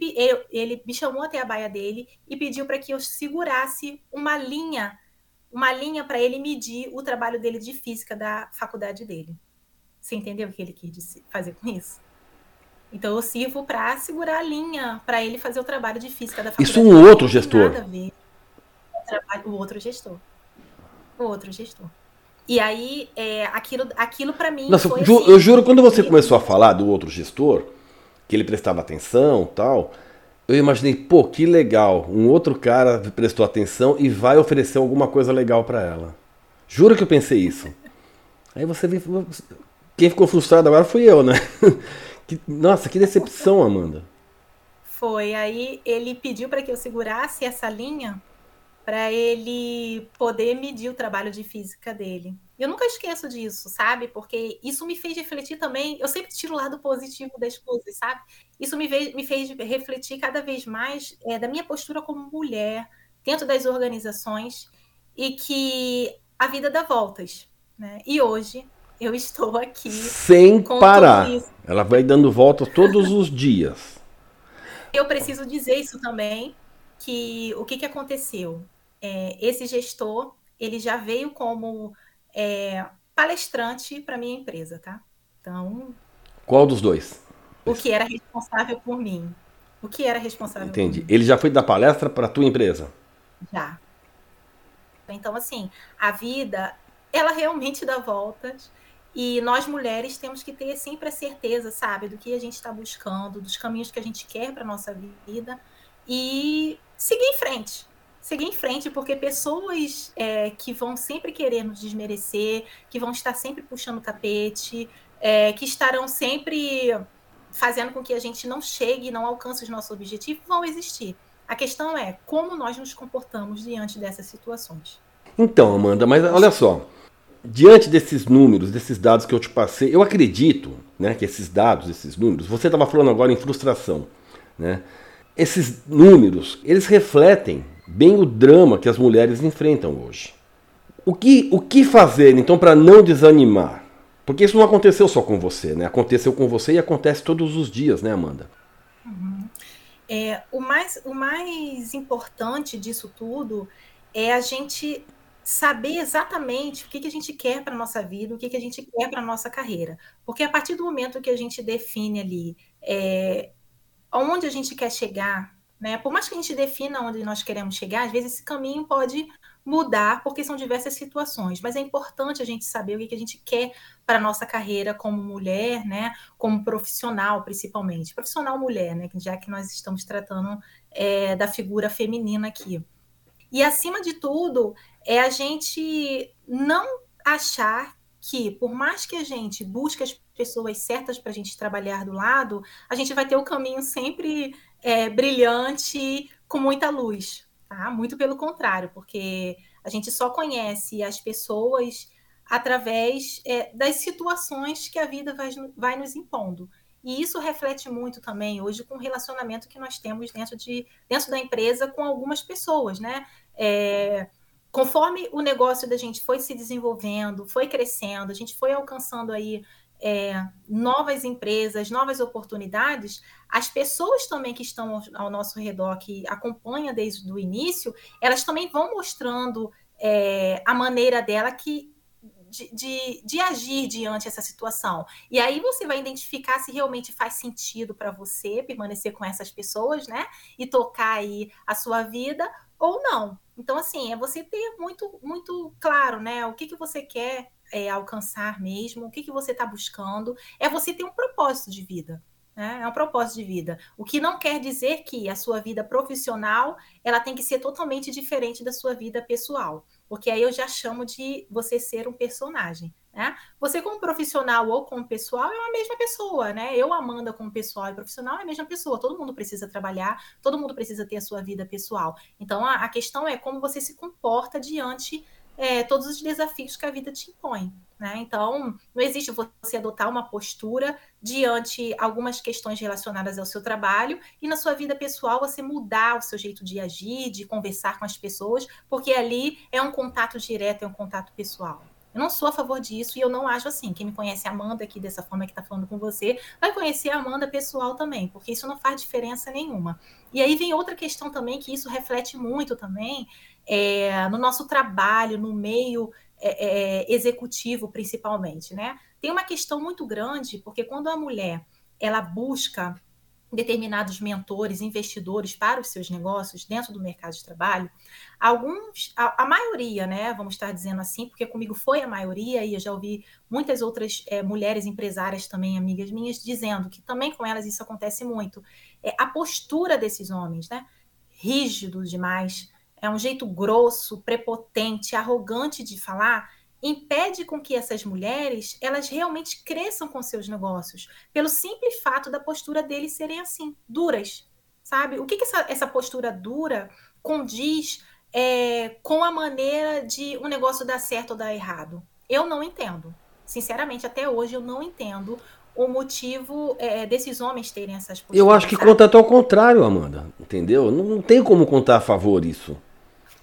ele me chamou até a baia dele e pediu para que eu segurasse uma linha, uma linha para ele medir o trabalho dele de física da faculdade dele. Você entendeu o que ele quis fazer com isso? Então eu sirvo para segurar a linha para ele fazer o trabalho de física da faculdade. Isso um outro gestor. Nada a ver. O outro gestor. O outro gestor. E aí, é, aquilo, aquilo para mim. Nossa, foi, eu assim, juro, quando você começou a falar do outro gestor, que ele prestava atenção tal. Eu imaginei, pô, que legal. Um outro cara prestou atenção e vai oferecer alguma coisa legal para ela. Juro que eu pensei isso. Aí você vê. Quem ficou frustrado agora fui eu, né? Que, nossa, que decepção, Amanda. Foi. Aí ele pediu para que eu segurasse essa linha para ele poder medir o trabalho de física dele. Eu nunca esqueço disso, sabe? Porque isso me fez refletir também. Eu sempre tiro o lado positivo das coisas, sabe? Isso me fez, me fez refletir cada vez mais é, da minha postura como mulher dentro das organizações e que a vida dá voltas, né? E hoje eu estou aqui sem parar. Ela vai dando voltas todos os dias. Eu preciso dizer isso também que o que, que aconteceu? É, esse gestor ele já veio como é, palestrante para minha empresa, tá? Então. Qual dos dois? O que era responsável por mim. O que era responsável Entendi. Ele já foi dar palestra para a tua empresa? Já. Então, assim, a vida, ela realmente dá voltas. E nós mulheres temos que ter sempre a certeza, sabe, do que a gente está buscando, dos caminhos que a gente quer para nossa vida e seguir em frente seguir em frente, porque pessoas é, que vão sempre querer nos desmerecer, que vão estar sempre puxando o tapete, é, que estarão sempre fazendo com que a gente não chegue, não alcance os nossos objetivos, vão existir. A questão é como nós nos comportamos diante dessas situações. Então, Amanda, mas olha só, diante desses números, desses dados que eu te passei, eu acredito, né, que esses dados, esses números, você estava falando agora em frustração, né? Esses números, eles refletem bem o drama que as mulheres enfrentam hoje. O que, o que fazer então para não desanimar? Porque isso não aconteceu só com você, né? Aconteceu com você e acontece todos os dias, né, Amanda? Uhum. É, o, mais, o mais importante disso tudo é a gente saber exatamente o que, que a gente quer para a nossa vida, o que, que a gente quer para a nossa carreira. Porque a partir do momento que a gente define ali é, onde a gente quer chegar, né? Por mais que a gente defina onde nós queremos chegar, às vezes esse caminho pode mudar, porque são diversas situações, mas é importante a gente saber o que a gente quer para a nossa carreira como mulher, né? como profissional, principalmente. Profissional mulher, né? já que nós estamos tratando é, da figura feminina aqui. E, acima de tudo, é a gente não achar que, por mais que a gente busque as pessoas certas para a gente trabalhar do lado, a gente vai ter o caminho sempre é, brilhante, com muita luz, tá? Muito pelo contrário, porque a gente só conhece as pessoas através é, das situações que a vida vai, vai nos impondo. E isso reflete muito também hoje com o relacionamento que nós temos dentro, de, dentro da empresa com algumas pessoas, né? É, conforme o negócio da gente foi se desenvolvendo, foi crescendo, a gente foi alcançando aí é, novas empresas, novas oportunidades, as pessoas também que estão ao, nosso redor, que acompanham desde o início, elas também vão mostrando é, a maneira dela que de, de, de, agir diante dessa situação. E aí você vai identificar se realmente faz sentido para você permanecer com essas pessoas, né? E tocar aí a sua vida ou não. Então, assim, é você ter muito, muito claro, né? O que, que você quer é, alcançar mesmo, o que, que você está buscando, é você ter um propósito de vida. Né? É um propósito de vida. O que não quer dizer que a sua vida profissional ela tem que ser totalmente diferente da sua vida pessoal. Porque aí eu já chamo de você ser um personagem. Né? Você, como profissional ou como pessoal, é a mesma pessoa, né? Eu, Amanda, como pessoal e profissional, é a mesma pessoa. Todo mundo precisa trabalhar, todo mundo precisa ter a sua vida pessoal. Então, a, a questão é como você se comporta diante é, todos os desafios que a vida te impõe. Né? Então, não existe você adotar uma postura diante algumas questões relacionadas ao seu trabalho e na sua vida pessoal você mudar o seu jeito de agir, de conversar com as pessoas, porque ali é um contato direto, é um contato pessoal. Eu não sou a favor disso e eu não acho assim. Quem me conhece Amanda aqui dessa forma que está falando com você, vai conhecer a Amanda pessoal também, porque isso não faz diferença nenhuma. E aí vem outra questão também que isso reflete muito também é, no nosso trabalho, no meio é, é, executivo, principalmente, né? Tem uma questão muito grande, porque quando a mulher ela busca determinados mentores, investidores para os seus negócios dentro do mercado de trabalho, alguns, a, a, maioria, né, vamos estar dizendo assim, porque comigo foi a maioria e eu já ouvi muitas outras é, mulheres empresárias também, amigas minhas, dizendo que também com elas isso acontece muito. É, a postura desses homens, né, rígido demais, é um jeito grosso, prepotente, arrogante de falar, impede com que essas mulheres elas realmente cresçam com seus negócios, pelo simples fato da postura deles serem assim, duras, sabe? O que, que essa, essa postura dura condiz é, com a maneira de um negócio dar certo ou dar errado? Eu não entendo. Sinceramente, até hoje eu não entendo o motivo é, desses homens terem essas posturas. Eu acho que conta até ao contrário, Amanda. Entendeu? Não, não tem como contar a favor isso.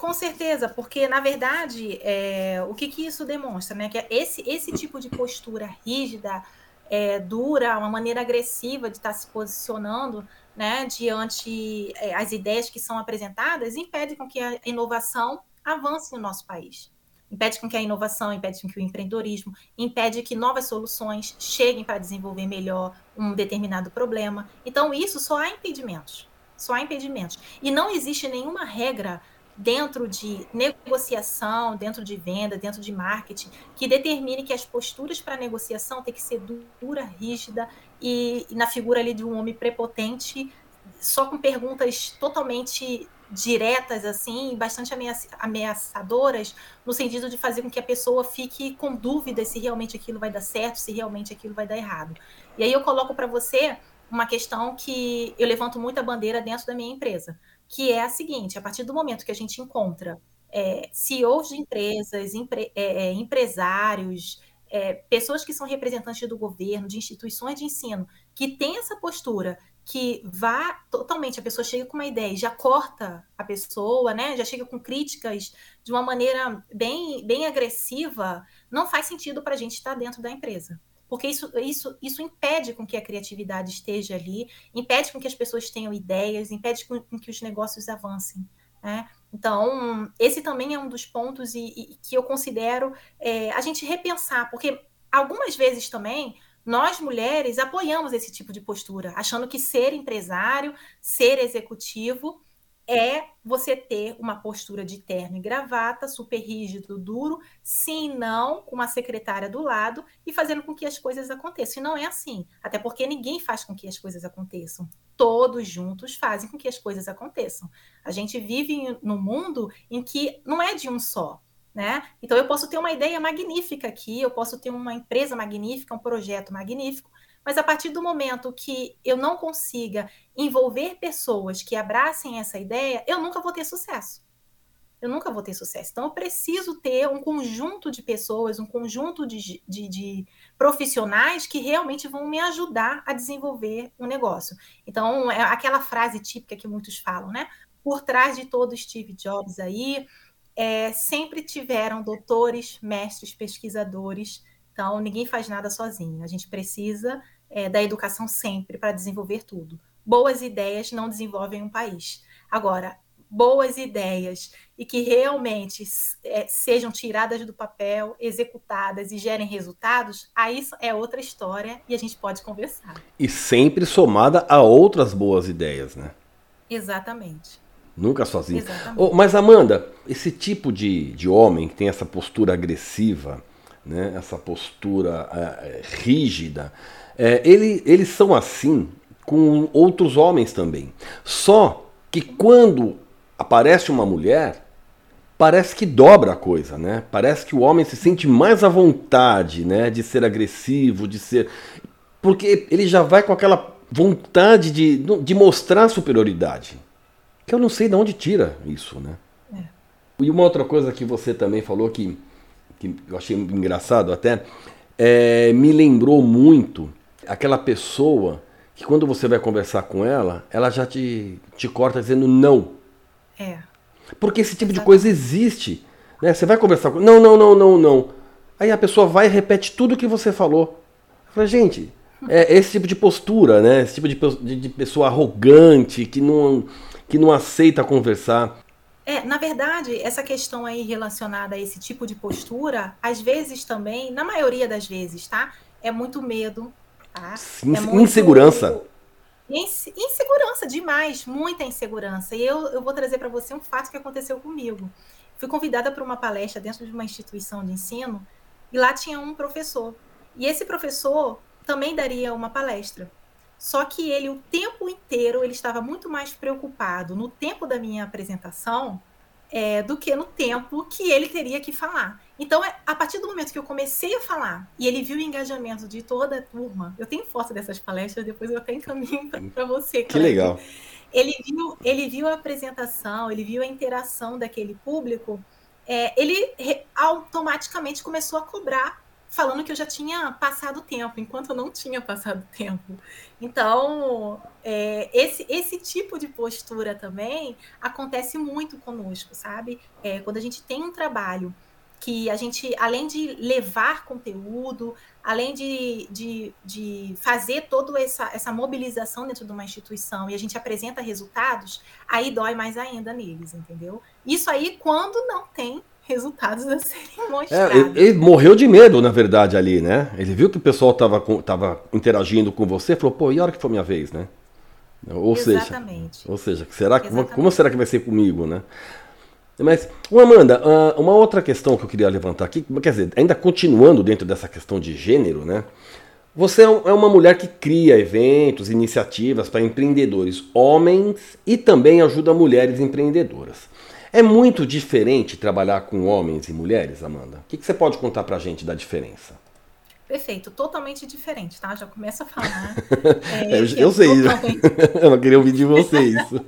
Com certeza, porque na verdade é, o que, que isso demonstra, né? Que esse, esse tipo de postura rígida, é, dura, uma maneira agressiva de estar se posicionando, né, diante é, as ideias que são apresentadas, impede com que a inovação avance no nosso país. Impede com que a inovação, impede com que o empreendedorismo, impede que novas soluções cheguem para desenvolver melhor um determinado problema. Então, isso só há impedimentos. Só há impedimentos. E não existe nenhuma regra dentro de negociação, dentro de venda, dentro de marketing, que determine que as posturas para negociação têm que ser dura, rígida e na figura ali de um homem prepotente, só com perguntas totalmente diretas assim, bastante ameaçadoras, no sentido de fazer com que a pessoa fique com dúvidas se realmente aquilo vai dar certo, se realmente aquilo vai dar errado. E aí eu coloco para você uma questão que eu levanto muita bandeira dentro da minha empresa que é a seguinte: a partir do momento que a gente encontra é, CEOs de empresas, empre, é, é, empresários, é, pessoas que são representantes do governo, de instituições de ensino, que tem essa postura que vá totalmente, a pessoa chega com uma ideia e já corta a pessoa, né? Já chega com críticas de uma maneira bem, bem agressiva, não faz sentido para a gente estar dentro da empresa porque isso, isso, isso impede com que a criatividade esteja ali, impede com que as pessoas tenham ideias, impede com, com que os negócios avancem. Né? Então, esse também é um dos pontos e, e que eu considero é, a gente repensar, porque algumas vezes também nós mulheres apoiamos esse tipo de postura, achando que ser empresário, ser executivo é você ter uma postura de terno e gravata, super rígido, duro, sim, não, com uma secretária do lado e fazendo com que as coisas aconteçam. E não é assim, até porque ninguém faz com que as coisas aconteçam. Todos juntos fazem com que as coisas aconteçam. A gente vive num mundo em que não é de um só. Né? Então eu posso ter uma ideia magnífica aqui, eu posso ter uma empresa magnífica, um projeto magnífico, mas a partir do momento que eu não consiga envolver pessoas que abracem essa ideia, eu nunca vou ter sucesso. Eu nunca vou ter sucesso. Então, eu preciso ter um conjunto de pessoas, um conjunto de, de, de profissionais que realmente vão me ajudar a desenvolver um negócio. Então, é aquela frase típica que muitos falam, né? Por trás de todo Steve Jobs aí, é, sempre tiveram doutores, mestres, pesquisadores. Então, ninguém faz nada sozinho. A gente precisa é, da educação sempre para desenvolver tudo. Boas ideias não desenvolvem um país. Agora, boas ideias e que realmente é, sejam tiradas do papel, executadas e gerem resultados, aí é outra história e a gente pode conversar. E sempre somada a outras boas ideias, né? Exatamente. Nunca sozinho. Oh, mas, Amanda, esse tipo de, de homem que tem essa postura agressiva, né, essa postura é, rígida, é, ele, eles são assim com outros homens também. Só que quando aparece uma mulher, parece que dobra a coisa, né? Parece que o homem se sente mais à vontade, né, de ser agressivo, de ser porque ele já vai com aquela vontade de, de mostrar superioridade. Que eu não sei de onde tira isso, né? É. E uma outra coisa que você também falou que, que eu achei engraçado até, é, me lembrou muito aquela pessoa que quando você vai conversar com ela, ela já te, te corta dizendo não. É. Porque esse tipo de coisa existe. Né? Você vai conversar com. Não, não, não, não, não. Aí a pessoa vai e repete tudo o que você falou. Falei, gente, é esse tipo de postura, né? Esse tipo de, de, de pessoa arrogante, que não, que não aceita conversar. É, na verdade, essa questão aí relacionada a esse tipo de postura, às vezes também, na maioria das vezes, tá? É muito medo, Tá? É muito... Insegurança. insegurança demais, muita insegurança. E eu, eu vou trazer para você um fato que aconteceu comigo. Fui convidada para uma palestra dentro de uma instituição de ensino e lá tinha um professor. E esse professor também daria uma palestra. Só que ele, o tempo inteiro, ele estava muito mais preocupado no tempo da minha apresentação é, do que no tempo que ele teria que falar. Então, é, a partir do momento que eu comecei a falar e ele viu o engajamento de toda a turma, eu tenho foto dessas palestras, depois eu até encaminho para você. Que legal. Ele viu, ele viu a apresentação, ele viu a interação daquele público, é, ele automaticamente começou a cobrar falando que eu já tinha passado tempo, enquanto eu não tinha passado tempo. Então, é, esse, esse tipo de postura também acontece muito conosco, sabe? É, quando a gente tem um trabalho que a gente, além de levar conteúdo, além de, de, de fazer toda essa, essa mobilização dentro de uma instituição e a gente apresenta resultados, aí dói mais ainda neles, entendeu? Isso aí quando não tem resultados a serem é, mostrados. É, ele, ele, morreu de medo, na verdade, ali, né? Ele viu que o pessoal estava tava interagindo com você, falou, pô, e a hora que for minha vez, né? Ou Exatamente. seja, ou seja, será que, como será que vai ser comigo, né? Mas, Amanda, ah, uma outra questão que eu queria levantar aqui, quer dizer, ainda continuando dentro dessa questão de gênero, né? Você é, é uma mulher que cria eventos, iniciativas para empreendedores homens e também ajuda mulheres empreendedoras. É muito diferente trabalhar com homens e mulheres, Amanda? O que, que você pode contar para a gente da diferença? Perfeito, totalmente diferente, tá? Já começa a falar. É, eu, eu sei, totalmente... eu não queria ouvir de você isso.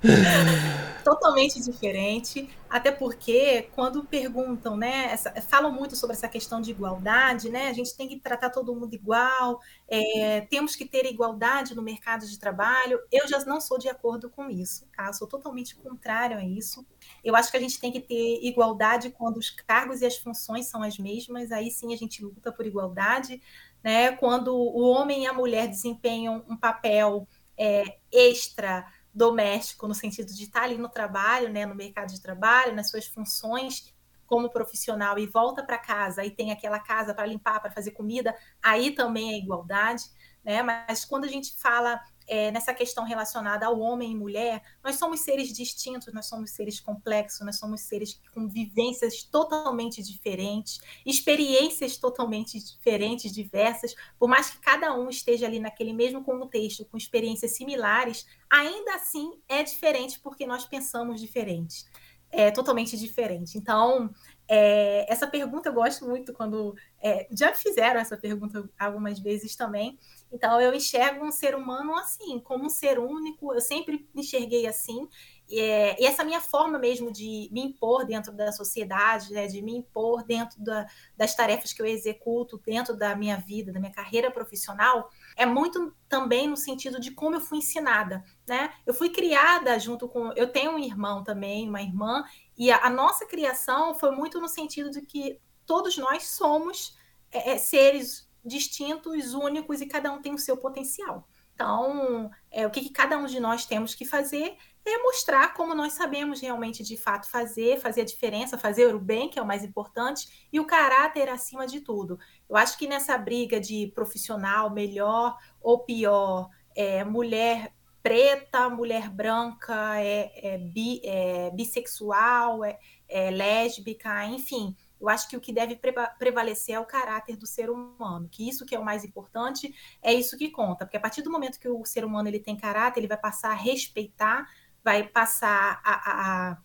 totalmente diferente, até porque quando perguntam, né, essa, falam muito sobre essa questão de igualdade, né, a gente tem que tratar todo mundo igual, é, temos que ter igualdade no mercado de trabalho. Eu já não sou de acordo com isso, tá? Sou totalmente contrário a isso. Eu acho que a gente tem que ter igualdade quando os cargos e as funções são as mesmas, aí sim a gente luta por igualdade, né? Quando o homem e a mulher desempenham um papel é, extra doméstico, no sentido de estar ali no trabalho, né, no mercado de trabalho, nas suas funções como profissional e volta para casa e tem aquela casa para limpar, para fazer comida, aí também é igualdade, né? Mas quando a gente fala é, nessa questão relacionada ao homem e mulher, nós somos seres distintos, nós somos seres complexos, nós somos seres com vivências totalmente diferentes, experiências totalmente diferentes, diversas, por mais que cada um esteja ali naquele mesmo contexto, com experiências similares, ainda assim é diferente porque nós pensamos diferente. É totalmente diferente. Então, é, essa pergunta eu gosto muito quando é, já fizeram essa pergunta algumas vezes também. Então eu enxergo um ser humano assim, como um ser único. Eu sempre enxerguei assim. É, e essa minha forma mesmo de me impor dentro da sociedade, né, de me impor dentro da, das tarefas que eu executo dentro da minha vida, da minha carreira profissional, é muito também no sentido de como eu fui ensinada, né? Eu fui criada junto com, eu tenho um irmão também, uma irmã, e a, a nossa criação foi muito no sentido de que todos nós somos é, é seres distintos, únicos e cada um tem o seu potencial. Então, é, o que, que, cada um de nós temos que fazer é mostrar como nós sabemos realmente de fato fazer, fazer a diferença, fazer o bem, que é o mais importante, e o caráter acima de tudo. Eu acho que nessa briga de profissional melhor ou pior, é, mulher preta, mulher branca, é, é, bi, é bissexual, é, é lésbica, enfim eu acho que o que deve prevalecer é o caráter do ser humano, que isso que é o mais importante, é isso que conta, porque a partir do momento que o ser humano ele tem caráter, ele vai passar a respeitar, vai passar a, a,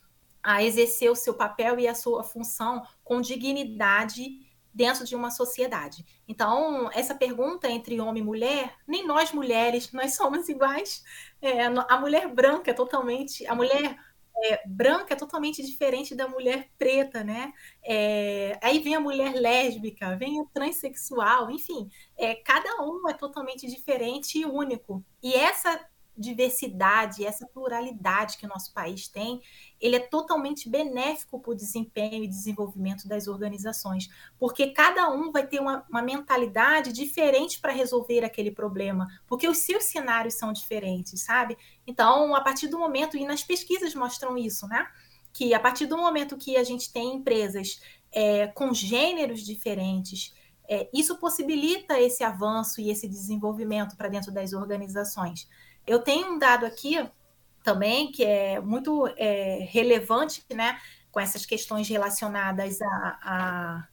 a exercer o seu papel e a sua função com dignidade dentro de uma sociedade. Então, essa pergunta entre homem e mulher, nem nós mulheres, nós somos iguais. É, a mulher branca é totalmente, a mulher é, branca é totalmente diferente da mulher preta, né? É, aí vem a mulher lésbica, vem o transexual, enfim, é, cada um é totalmente diferente e único. E essa diversidade, essa pluralidade que o nosso país tem, ele é totalmente benéfico para o desempenho e desenvolvimento das organizações, porque cada um vai ter uma, uma mentalidade diferente para resolver aquele problema, porque os seus cenários são diferentes, sabe? Então, a partir do momento, e nas pesquisas mostram isso, né? Que a partir do momento que a gente tem empresas é, com gêneros diferentes, é, isso possibilita esse avanço e esse desenvolvimento para dentro das organizações. Eu tenho um dado aqui também que é muito é, relevante, né, com essas questões relacionadas a, a,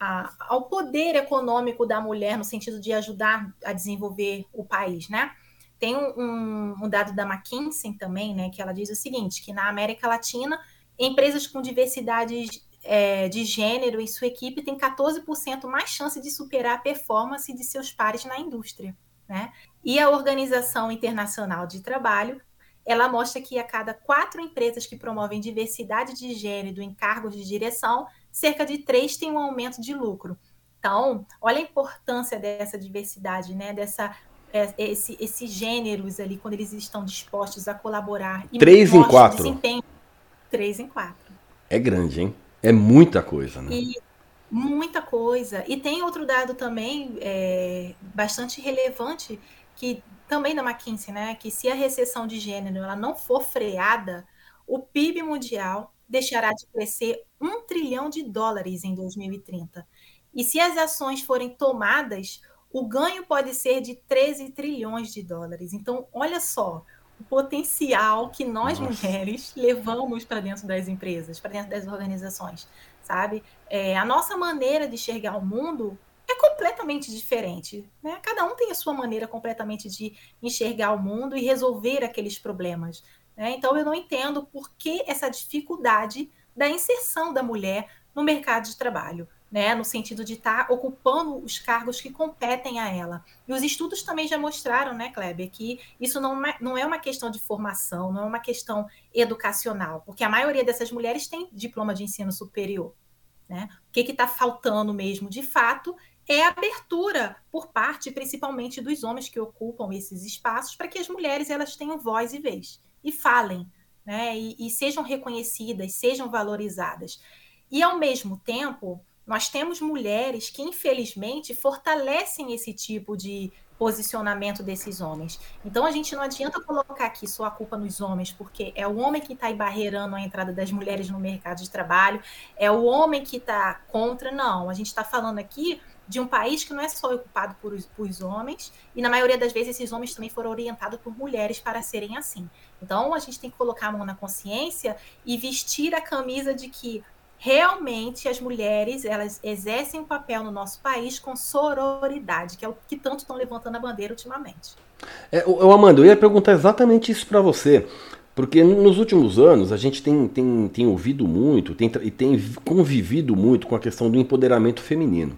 a, ao poder econômico da mulher no sentido de ajudar a desenvolver o país, né? Tem um, um, dado da McKinsey também, né, que ela diz o seguinte, que na América Latina, empresas com diversidade é, de gênero em sua equipe têm 14% mais chance de superar a performance de seus pares na indústria. Né? E a Organização Internacional de Trabalho, ela mostra que a cada quatro empresas que promovem diversidade de gênero em cargos de direção, cerca de três têm um aumento de lucro. Então, olha a importância dessa diversidade, né? Dessa é, esse, esses gêneros ali, quando eles estão dispostos a colaborar. E Três em quatro. Desempenho. Três em quatro. É grande, hein? É muita coisa, né? E muita coisa. E tem outro dado também é, bastante relevante, que também da McKinsey, né? Que se a recessão de gênero ela não for freada, o PIB mundial deixará de crescer um trilhão de dólares em 2030. E se as ações forem tomadas, o ganho pode ser de 13 trilhões de dólares. Então, olha só o potencial que nós Nossa. mulheres levamos para dentro das empresas, para dentro das organizações, sabe? É, a nossa maneira de enxergar o mundo é completamente diferente. Né? Cada um tem a sua maneira completamente de enxergar o mundo e resolver aqueles problemas. Né? Então, eu não entendo por que essa dificuldade da inserção da mulher no mercado de trabalho né, no sentido de estar tá ocupando os cargos que competem a ela. E os estudos também já mostraram, né, Kleber, que isso não, é, não é uma questão de formação, não é uma questão educacional, porque a maioria dessas mulheres tem diploma de ensino superior. Né? O que está faltando mesmo, de fato, é a abertura por parte, principalmente, dos homens que ocupam esses espaços, para que as mulheres elas tenham voz e vez e falem, né? E, e sejam reconhecidas, sejam valorizadas. E, ao mesmo tempo, nós temos mulheres que, infelizmente, fortalecem esse tipo de posicionamento desses homens. Então a gente não adianta colocar aqui só a culpa nos homens, porque é o homem que está embarreirando a entrada das mulheres no mercado de trabalho, é o homem que está contra. Não, a gente está falando aqui de um país que não é só ocupado por, por homens, e na maioria das vezes esses homens também foram orientados por mulheres para serem assim. Então a gente tem que colocar a mão na consciência e vestir a camisa de que realmente as mulheres elas exercem um papel no nosso país com sororidade, que é o que tanto estão levantando a bandeira ultimamente. É, eu, Amanda, eu ia perguntar exatamente isso para você. Porque nos últimos anos a gente tem, tem, tem ouvido muito tem, e tem convivido muito com a questão do empoderamento feminino.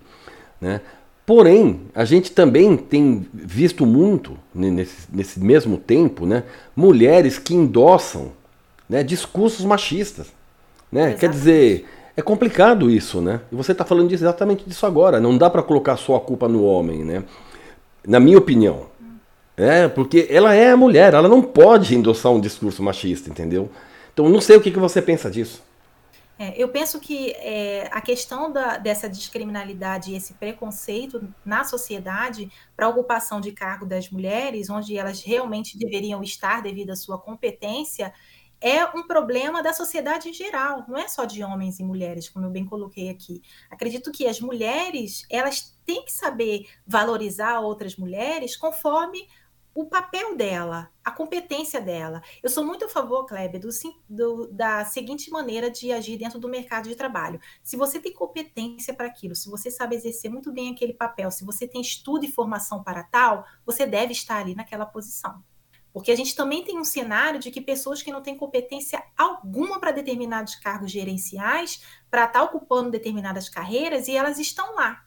Né? Porém, a gente também tem visto muito, nesse, nesse mesmo tempo, né, mulheres que endossam né, discursos machistas. Né? Quer dizer, é complicado isso, né? E você está falando exatamente disso agora. Não dá para colocar só a culpa no homem, né? Na minha opinião. É, porque ela é a mulher, ela não pode endossar um discurso machista, entendeu? Então não sei o que, que você pensa disso. É, eu penso que é, a questão da, dessa discriminalidade e esse preconceito na sociedade para a ocupação de cargo das mulheres, onde elas realmente deveriam estar devido à sua competência, é um problema da sociedade em geral, não é só de homens e mulheres, como eu bem coloquei aqui. Acredito que as mulheres, elas têm que saber valorizar outras mulheres conforme o papel dela, a competência dela. Eu sou muito a favor, Kleber, do, do, da seguinte maneira de agir dentro do mercado de trabalho. Se você tem competência para aquilo, se você sabe exercer muito bem aquele papel, se você tem estudo e formação para tal, você deve estar ali naquela posição. Porque a gente também tem um cenário de que pessoas que não têm competência alguma para determinados cargos gerenciais, para estar tá ocupando determinadas carreiras, e elas estão lá.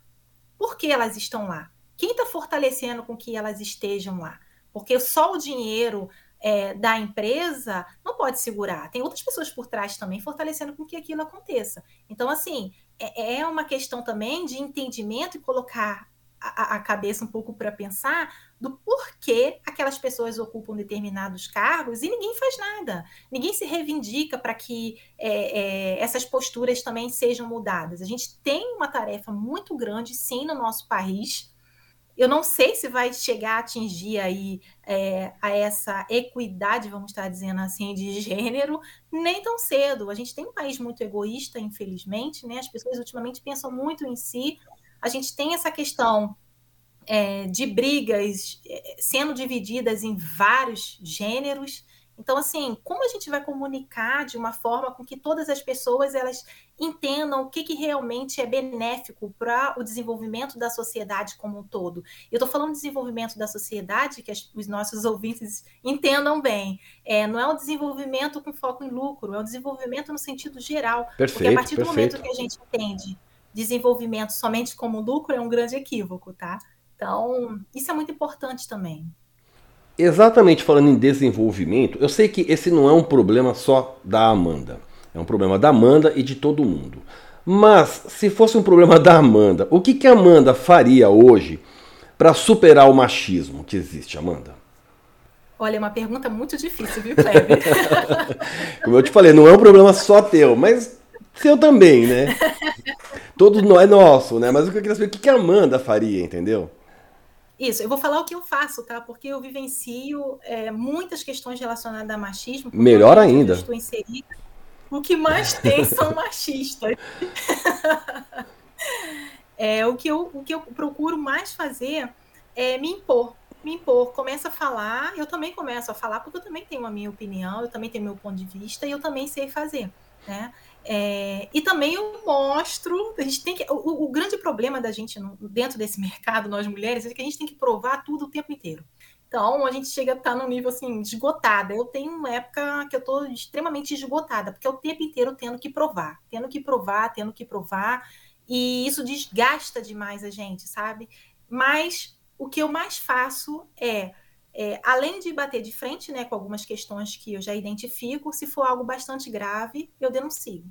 Por que elas estão lá? Quem está fortalecendo com que elas estejam lá? Porque só o dinheiro é, da empresa não pode segurar. Tem outras pessoas por trás também fortalecendo com que aquilo aconteça. Então, assim, é, é uma questão também de entendimento e colocar a, a cabeça um pouco para pensar do porquê aquelas pessoas ocupam determinados cargos e ninguém faz nada. Ninguém se reivindica para que é, é, essas posturas também sejam mudadas. A gente tem uma tarefa muito grande, sim, no nosso país. Eu não sei se vai chegar a atingir aí é, a essa equidade, vamos estar dizendo assim, de gênero, nem tão cedo. A gente tem um país muito egoísta, infelizmente, né? As pessoas ultimamente pensam muito em si, a gente tem essa questão é, de brigas é, sendo divididas em vários gêneros. Então, assim, como a gente vai comunicar de uma forma com que todas as pessoas elas entendam o que, que realmente é benéfico para o desenvolvimento da sociedade como um todo? Eu estou falando de desenvolvimento da sociedade, que as, os nossos ouvintes entendam bem. É, não é um desenvolvimento com foco em lucro, é um desenvolvimento no sentido geral. Perfeito, porque a partir perfeito. do momento que a gente entende desenvolvimento somente como lucro, é um grande equívoco, tá? Então, isso é muito importante também. Exatamente falando em desenvolvimento, eu sei que esse não é um problema só da Amanda. É um problema da Amanda e de todo mundo. Mas, se fosse um problema da Amanda, o que, que a Amanda faria hoje para superar o machismo que existe, Amanda? Olha, é uma pergunta muito difícil, viu, Kleber? Como eu te falei, não é um problema só teu, mas seu também, né? Todo não é nosso, né? Mas o que eu queria saber, o que, que a Amanda faria, entendeu? Isso, eu vou falar o que eu faço, tá? Porque eu vivencio é, muitas questões relacionadas a machismo. Melhor ainda. Estou inserida. O que mais tem são machistas. é, o, que eu, o que eu procuro mais fazer é me impor. Me impor, começa a falar, eu também começo a falar, porque eu também tenho a minha opinião, eu também tenho meu ponto de vista e eu também sei fazer. Né? É, e também eu mostro, a gente tem que, o, o grande problema da gente no, dentro desse mercado, nós mulheres, é que a gente tem que provar tudo o tempo inteiro. Então, a gente chega a estar num nível assim, esgotada. Eu tenho uma época que eu estou extremamente esgotada, porque é o tempo inteiro tendo que provar, tendo que provar, tendo que provar, e isso desgasta demais a gente, sabe? Mas o que eu mais faço é é, além de bater de frente né, com algumas questões que eu já identifico, se for algo bastante grave, eu denuncio.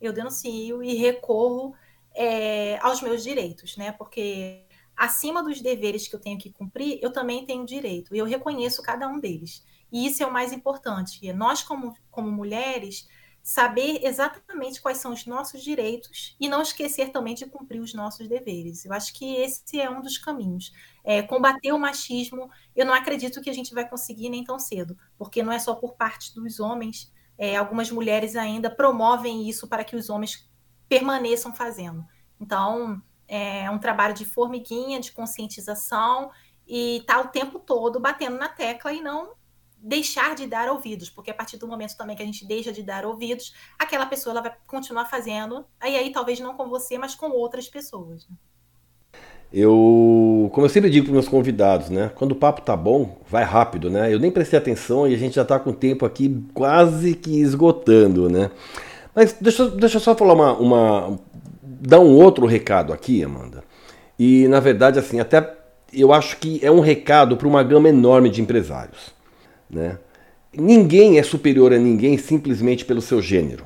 Eu denuncio e recorro é, aos meus direitos, né? Porque acima dos deveres que eu tenho que cumprir, eu também tenho direito. E eu reconheço cada um deles. E isso é o mais importante. Nós, como, como mulheres, saber exatamente quais são os nossos direitos e não esquecer também de cumprir os nossos deveres. Eu acho que esse é um dos caminhos. É, combater o machismo, eu não acredito que a gente vai conseguir nem tão cedo, porque não é só por parte dos homens. É, algumas mulheres ainda promovem isso para que os homens permaneçam fazendo. Então, é um trabalho de formiguinha, de conscientização e tá o tempo todo batendo na tecla e não deixar de dar ouvidos, porque a partir do momento também que a gente deixa de dar ouvidos, aquela pessoa ela vai continuar fazendo, aí aí talvez não com você, mas com outras pessoas. Né? Eu, como eu sempre digo para meus convidados, né? Quando o papo tá bom, vai rápido, né? Eu nem prestei atenção e a gente já tá com o tempo aqui quase que esgotando, né? Mas deixa, deixa eu só falar uma, uma. dar um outro recado aqui, Amanda. E na verdade, assim, até eu acho que é um recado para uma gama enorme de empresários. Né? Ninguém é superior a ninguém simplesmente pelo seu gênero.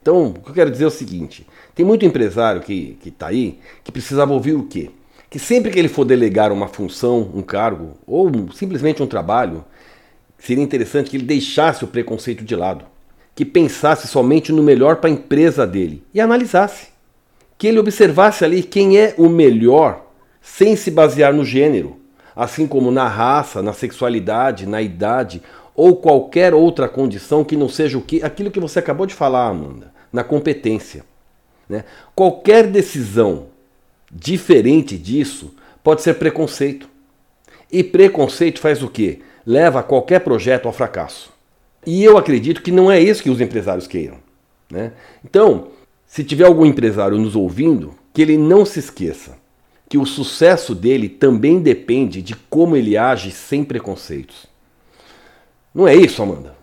Então, o que eu quero dizer é o seguinte: tem muito empresário que está aí que precisava ouvir o quê? Que sempre que ele for delegar uma função, um cargo ou simplesmente um trabalho, seria interessante que ele deixasse o preconceito de lado, que pensasse somente no melhor para a empresa dele e analisasse. Que ele observasse ali quem é o melhor sem se basear no gênero, assim como na raça, na sexualidade, na idade ou qualquer outra condição que não seja o que aquilo que você acabou de falar, Amanda, na competência. Né? Qualquer decisão diferente disso pode ser preconceito. E preconceito faz o quê? Leva qualquer projeto ao fracasso. E eu acredito que não é isso que os empresários queiram. Né? Então, se tiver algum empresário nos ouvindo, que ele não se esqueça que o sucesso dele também depende de como ele age sem preconceitos. Não é isso, Amanda?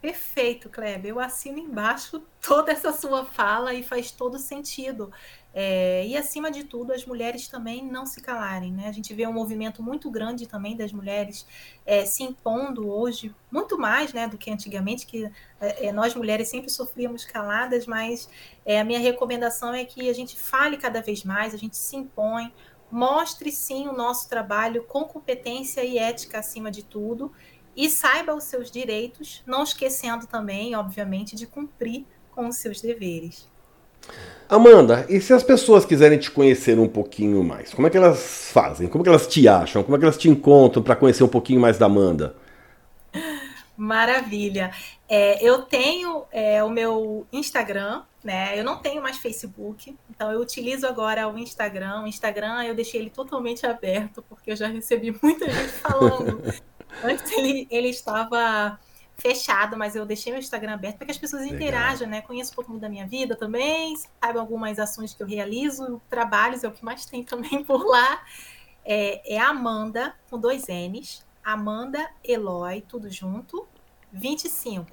Perfeito, Kleber. Eu assino embaixo toda essa sua fala e faz todo sentido. É, e acima de tudo, as mulheres também não se calarem, né? A gente vê um movimento muito grande também das mulheres é, se impondo hoje, muito mais né, do que antigamente, que é, é nós mulheres sempre sofríamos caladas, mas é, a minha recomendação é que a gente fale cada vez mais, a gente se impõe, mostre sim o nosso trabalho com competência e ética acima de tudo, e saiba os seus direitos, não esquecendo também, obviamente, de cumprir com os seus deveres. Amanda, e se as pessoas quiserem te conhecer um pouquinho mais, como é que elas fazem? Como é que elas te acham? Como é que elas te encontram para conhecer um pouquinho mais da Amanda? Maravilha. É, eu tenho é, o meu Instagram, né? Eu não tenho mais Facebook, então eu utilizo agora o Instagram. O Instagram eu deixei ele totalmente aberto, porque eu já recebi muita gente falando. Antes ele, ele estava fechado, mas eu deixei meu Instagram aberto para que as pessoas Legal. interajam, né? Conheçam um pouquinho da minha vida também, saibam algumas ações que eu realizo, trabalhos é o que mais tem também por lá. É, é Amanda, com dois N's, Amanda Eloy, tudo junto, 25.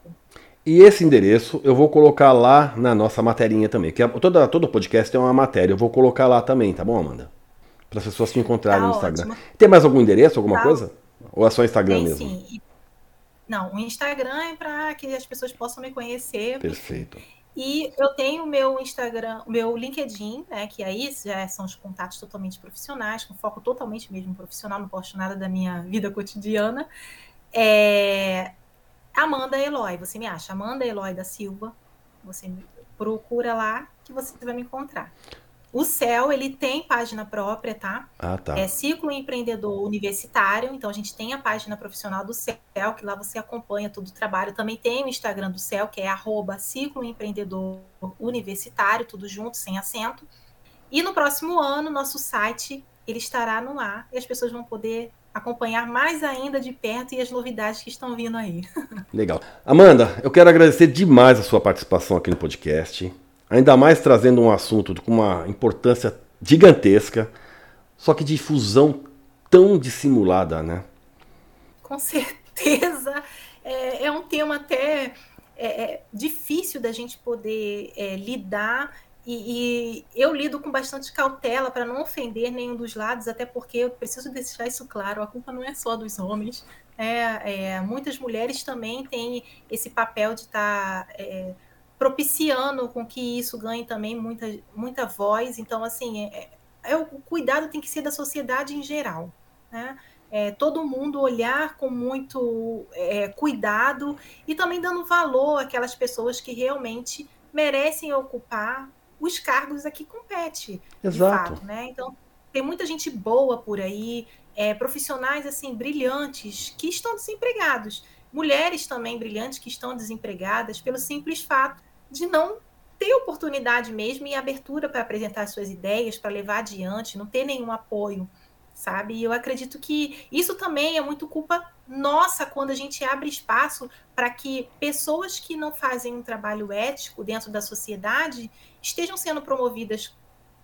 E esse endereço eu vou colocar lá na nossa materinha também. Que é, toda, todo podcast tem uma matéria, eu vou colocar lá também, tá bom, Amanda? Para as pessoas te encontrarem tá no Instagram. Ótimo. Tem mais algum endereço, alguma tá. coisa? Ou é só Instagram tem, mesmo? Sim. Não, o Instagram é para que as pessoas possam me conhecer. Perfeito. E eu tenho o meu Instagram, o meu LinkedIn, né? Que aí já são os contatos totalmente profissionais, com foco totalmente mesmo profissional, não posto nada da minha vida cotidiana. É, Amanda Eloy, você me acha? Amanda Eloy da Silva. Você procura lá que você vai me encontrar. O CEL, ele tem página própria, tá? Ah, tá. É Ciclo Empreendedor Universitário. Então, a gente tem a página profissional do CEL, que lá você acompanha todo o trabalho. Também tem o Instagram do CEL, que é arroba Ciclo Empreendedor Universitário, tudo junto, sem acento. E no próximo ano, nosso site, ele estará no ar e as pessoas vão poder acompanhar mais ainda de perto e as novidades que estão vindo aí. Legal. Amanda, eu quero agradecer demais a sua participação aqui no podcast. Ainda mais trazendo um assunto com uma importância gigantesca, só que de fusão tão dissimulada, né? Com certeza. É, é um tema até é, é difícil da gente poder é, lidar e, e, eu lido com bastante cautela para não ofender nenhum dos lados, até porque eu preciso deixar isso claro: a culpa não é só dos homens. É, é muitas mulheres também têm esse papel de estar tá, é, propiciando com que isso ganhe também muita, muita voz. Então, assim, é, é, o cuidado tem que ser da sociedade em geral. Né? É, todo mundo olhar com muito é, cuidado e também dando valor àquelas pessoas que realmente merecem ocupar os cargos a que compete. Exato. Fato, né? Então, tem muita gente boa por aí, é, profissionais assim brilhantes que estão desempregados. Mulheres também brilhantes que estão desempregadas pelo simples fato de não ter oportunidade mesmo e abertura para apresentar suas ideias, para levar adiante, não ter nenhum apoio, sabe? E eu acredito que isso também é muito culpa nossa quando a gente abre espaço para que pessoas que não fazem um trabalho ético dentro da sociedade estejam sendo promovidas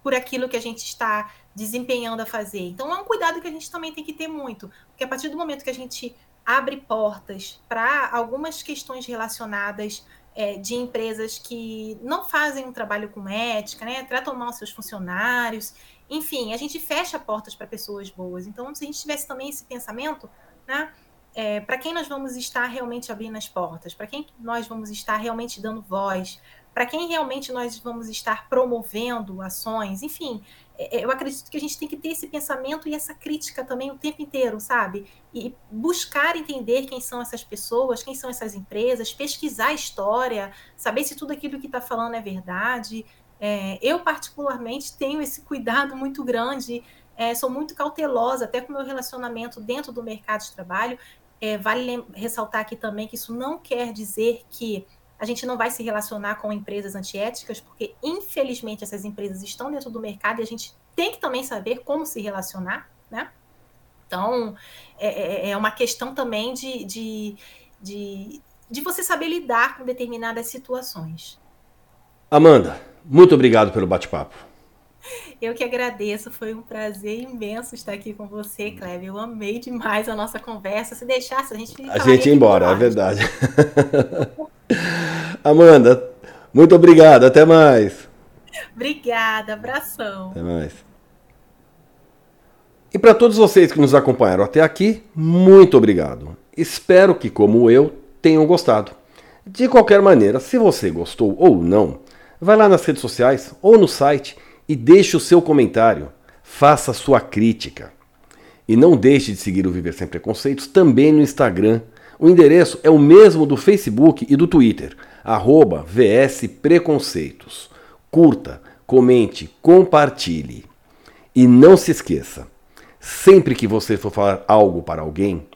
por aquilo que a gente está desempenhando a fazer. Então é um cuidado que a gente também tem que ter muito, porque a partir do momento que a gente abre portas para algumas questões relacionadas é, de empresas que não fazem um trabalho com ética, né? Tratam mal seus funcionários. Enfim, a gente fecha portas para pessoas boas. Então, se a gente tivesse também esse pensamento, né? É, para quem nós vamos estar realmente abrindo as portas? Para quem nós vamos estar realmente dando voz? Para quem realmente nós vamos estar promovendo ações? Enfim, é, é, eu acredito que a gente tem que ter esse pensamento e essa crítica também o tempo inteiro, sabe? E buscar entender quem são essas pessoas, quem são essas empresas, pesquisar a história, saber se tudo aquilo que está falando é verdade. É, eu, particularmente, tenho esse cuidado muito grande, é, sou muito cautelosa, até com o meu relacionamento dentro do mercado de trabalho. É, vale ressaltar aqui também que isso não quer dizer que a gente não vai se relacionar com empresas antiéticas, porque infelizmente essas empresas estão dentro do mercado e a gente tem que também saber como se relacionar, né? Então, é, é, é uma questão também de, de, de, de você saber lidar com determinadas situações. Amanda, muito obrigado pelo bate-papo. Eu que agradeço, foi um prazer imenso estar aqui com você, Cleber. Eu amei demais a nossa conversa. Se deixasse, a gente A gente ia embora, é verdade. Amanda, muito obrigado. Até mais. Obrigada, abração. Até mais. E para todos vocês que nos acompanharam até aqui, muito obrigado. Espero que, como eu, tenham gostado. De qualquer maneira, se você gostou ou não, vai lá nas redes sociais ou no site e deixe o seu comentário. Faça sua crítica. E não deixe de seguir o Viver Sem Preconceitos também no Instagram. O endereço é o mesmo do Facebook e do Twitter, arroba VS Preconceitos. Curta, comente, compartilhe. E não se esqueça, sempre que você for falar algo para alguém,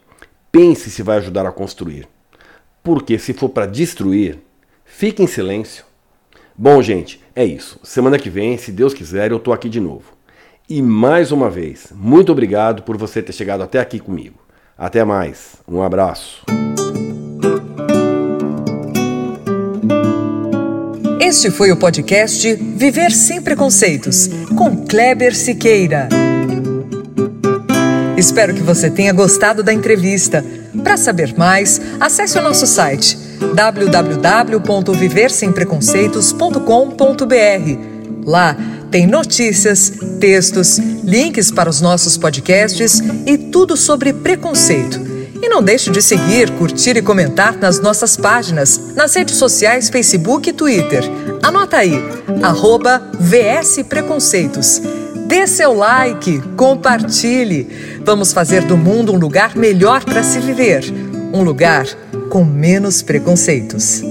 pense se vai ajudar a construir. Porque se for para destruir, fique em silêncio. Bom, gente, é isso. Semana que vem, se Deus quiser, eu tô aqui de novo. E mais uma vez, muito obrigado por você ter chegado até aqui comigo. Até mais. Um abraço. Este foi o podcast Viver Sem Preconceitos, com Kleber Siqueira. Espero que você tenha gostado da entrevista. Para saber mais, acesse o nosso site www.viversempreconceitos.com.br. Lá tem notícias, textos, links para os nossos podcasts e tudo sobre preconceito. E não deixe de seguir, curtir e comentar nas nossas páginas, nas redes sociais, Facebook e Twitter. Anota aí, arroba VS Preconceitos. Dê seu like, compartilhe. Vamos fazer do mundo um lugar melhor para se viver. Um lugar com menos preconceitos.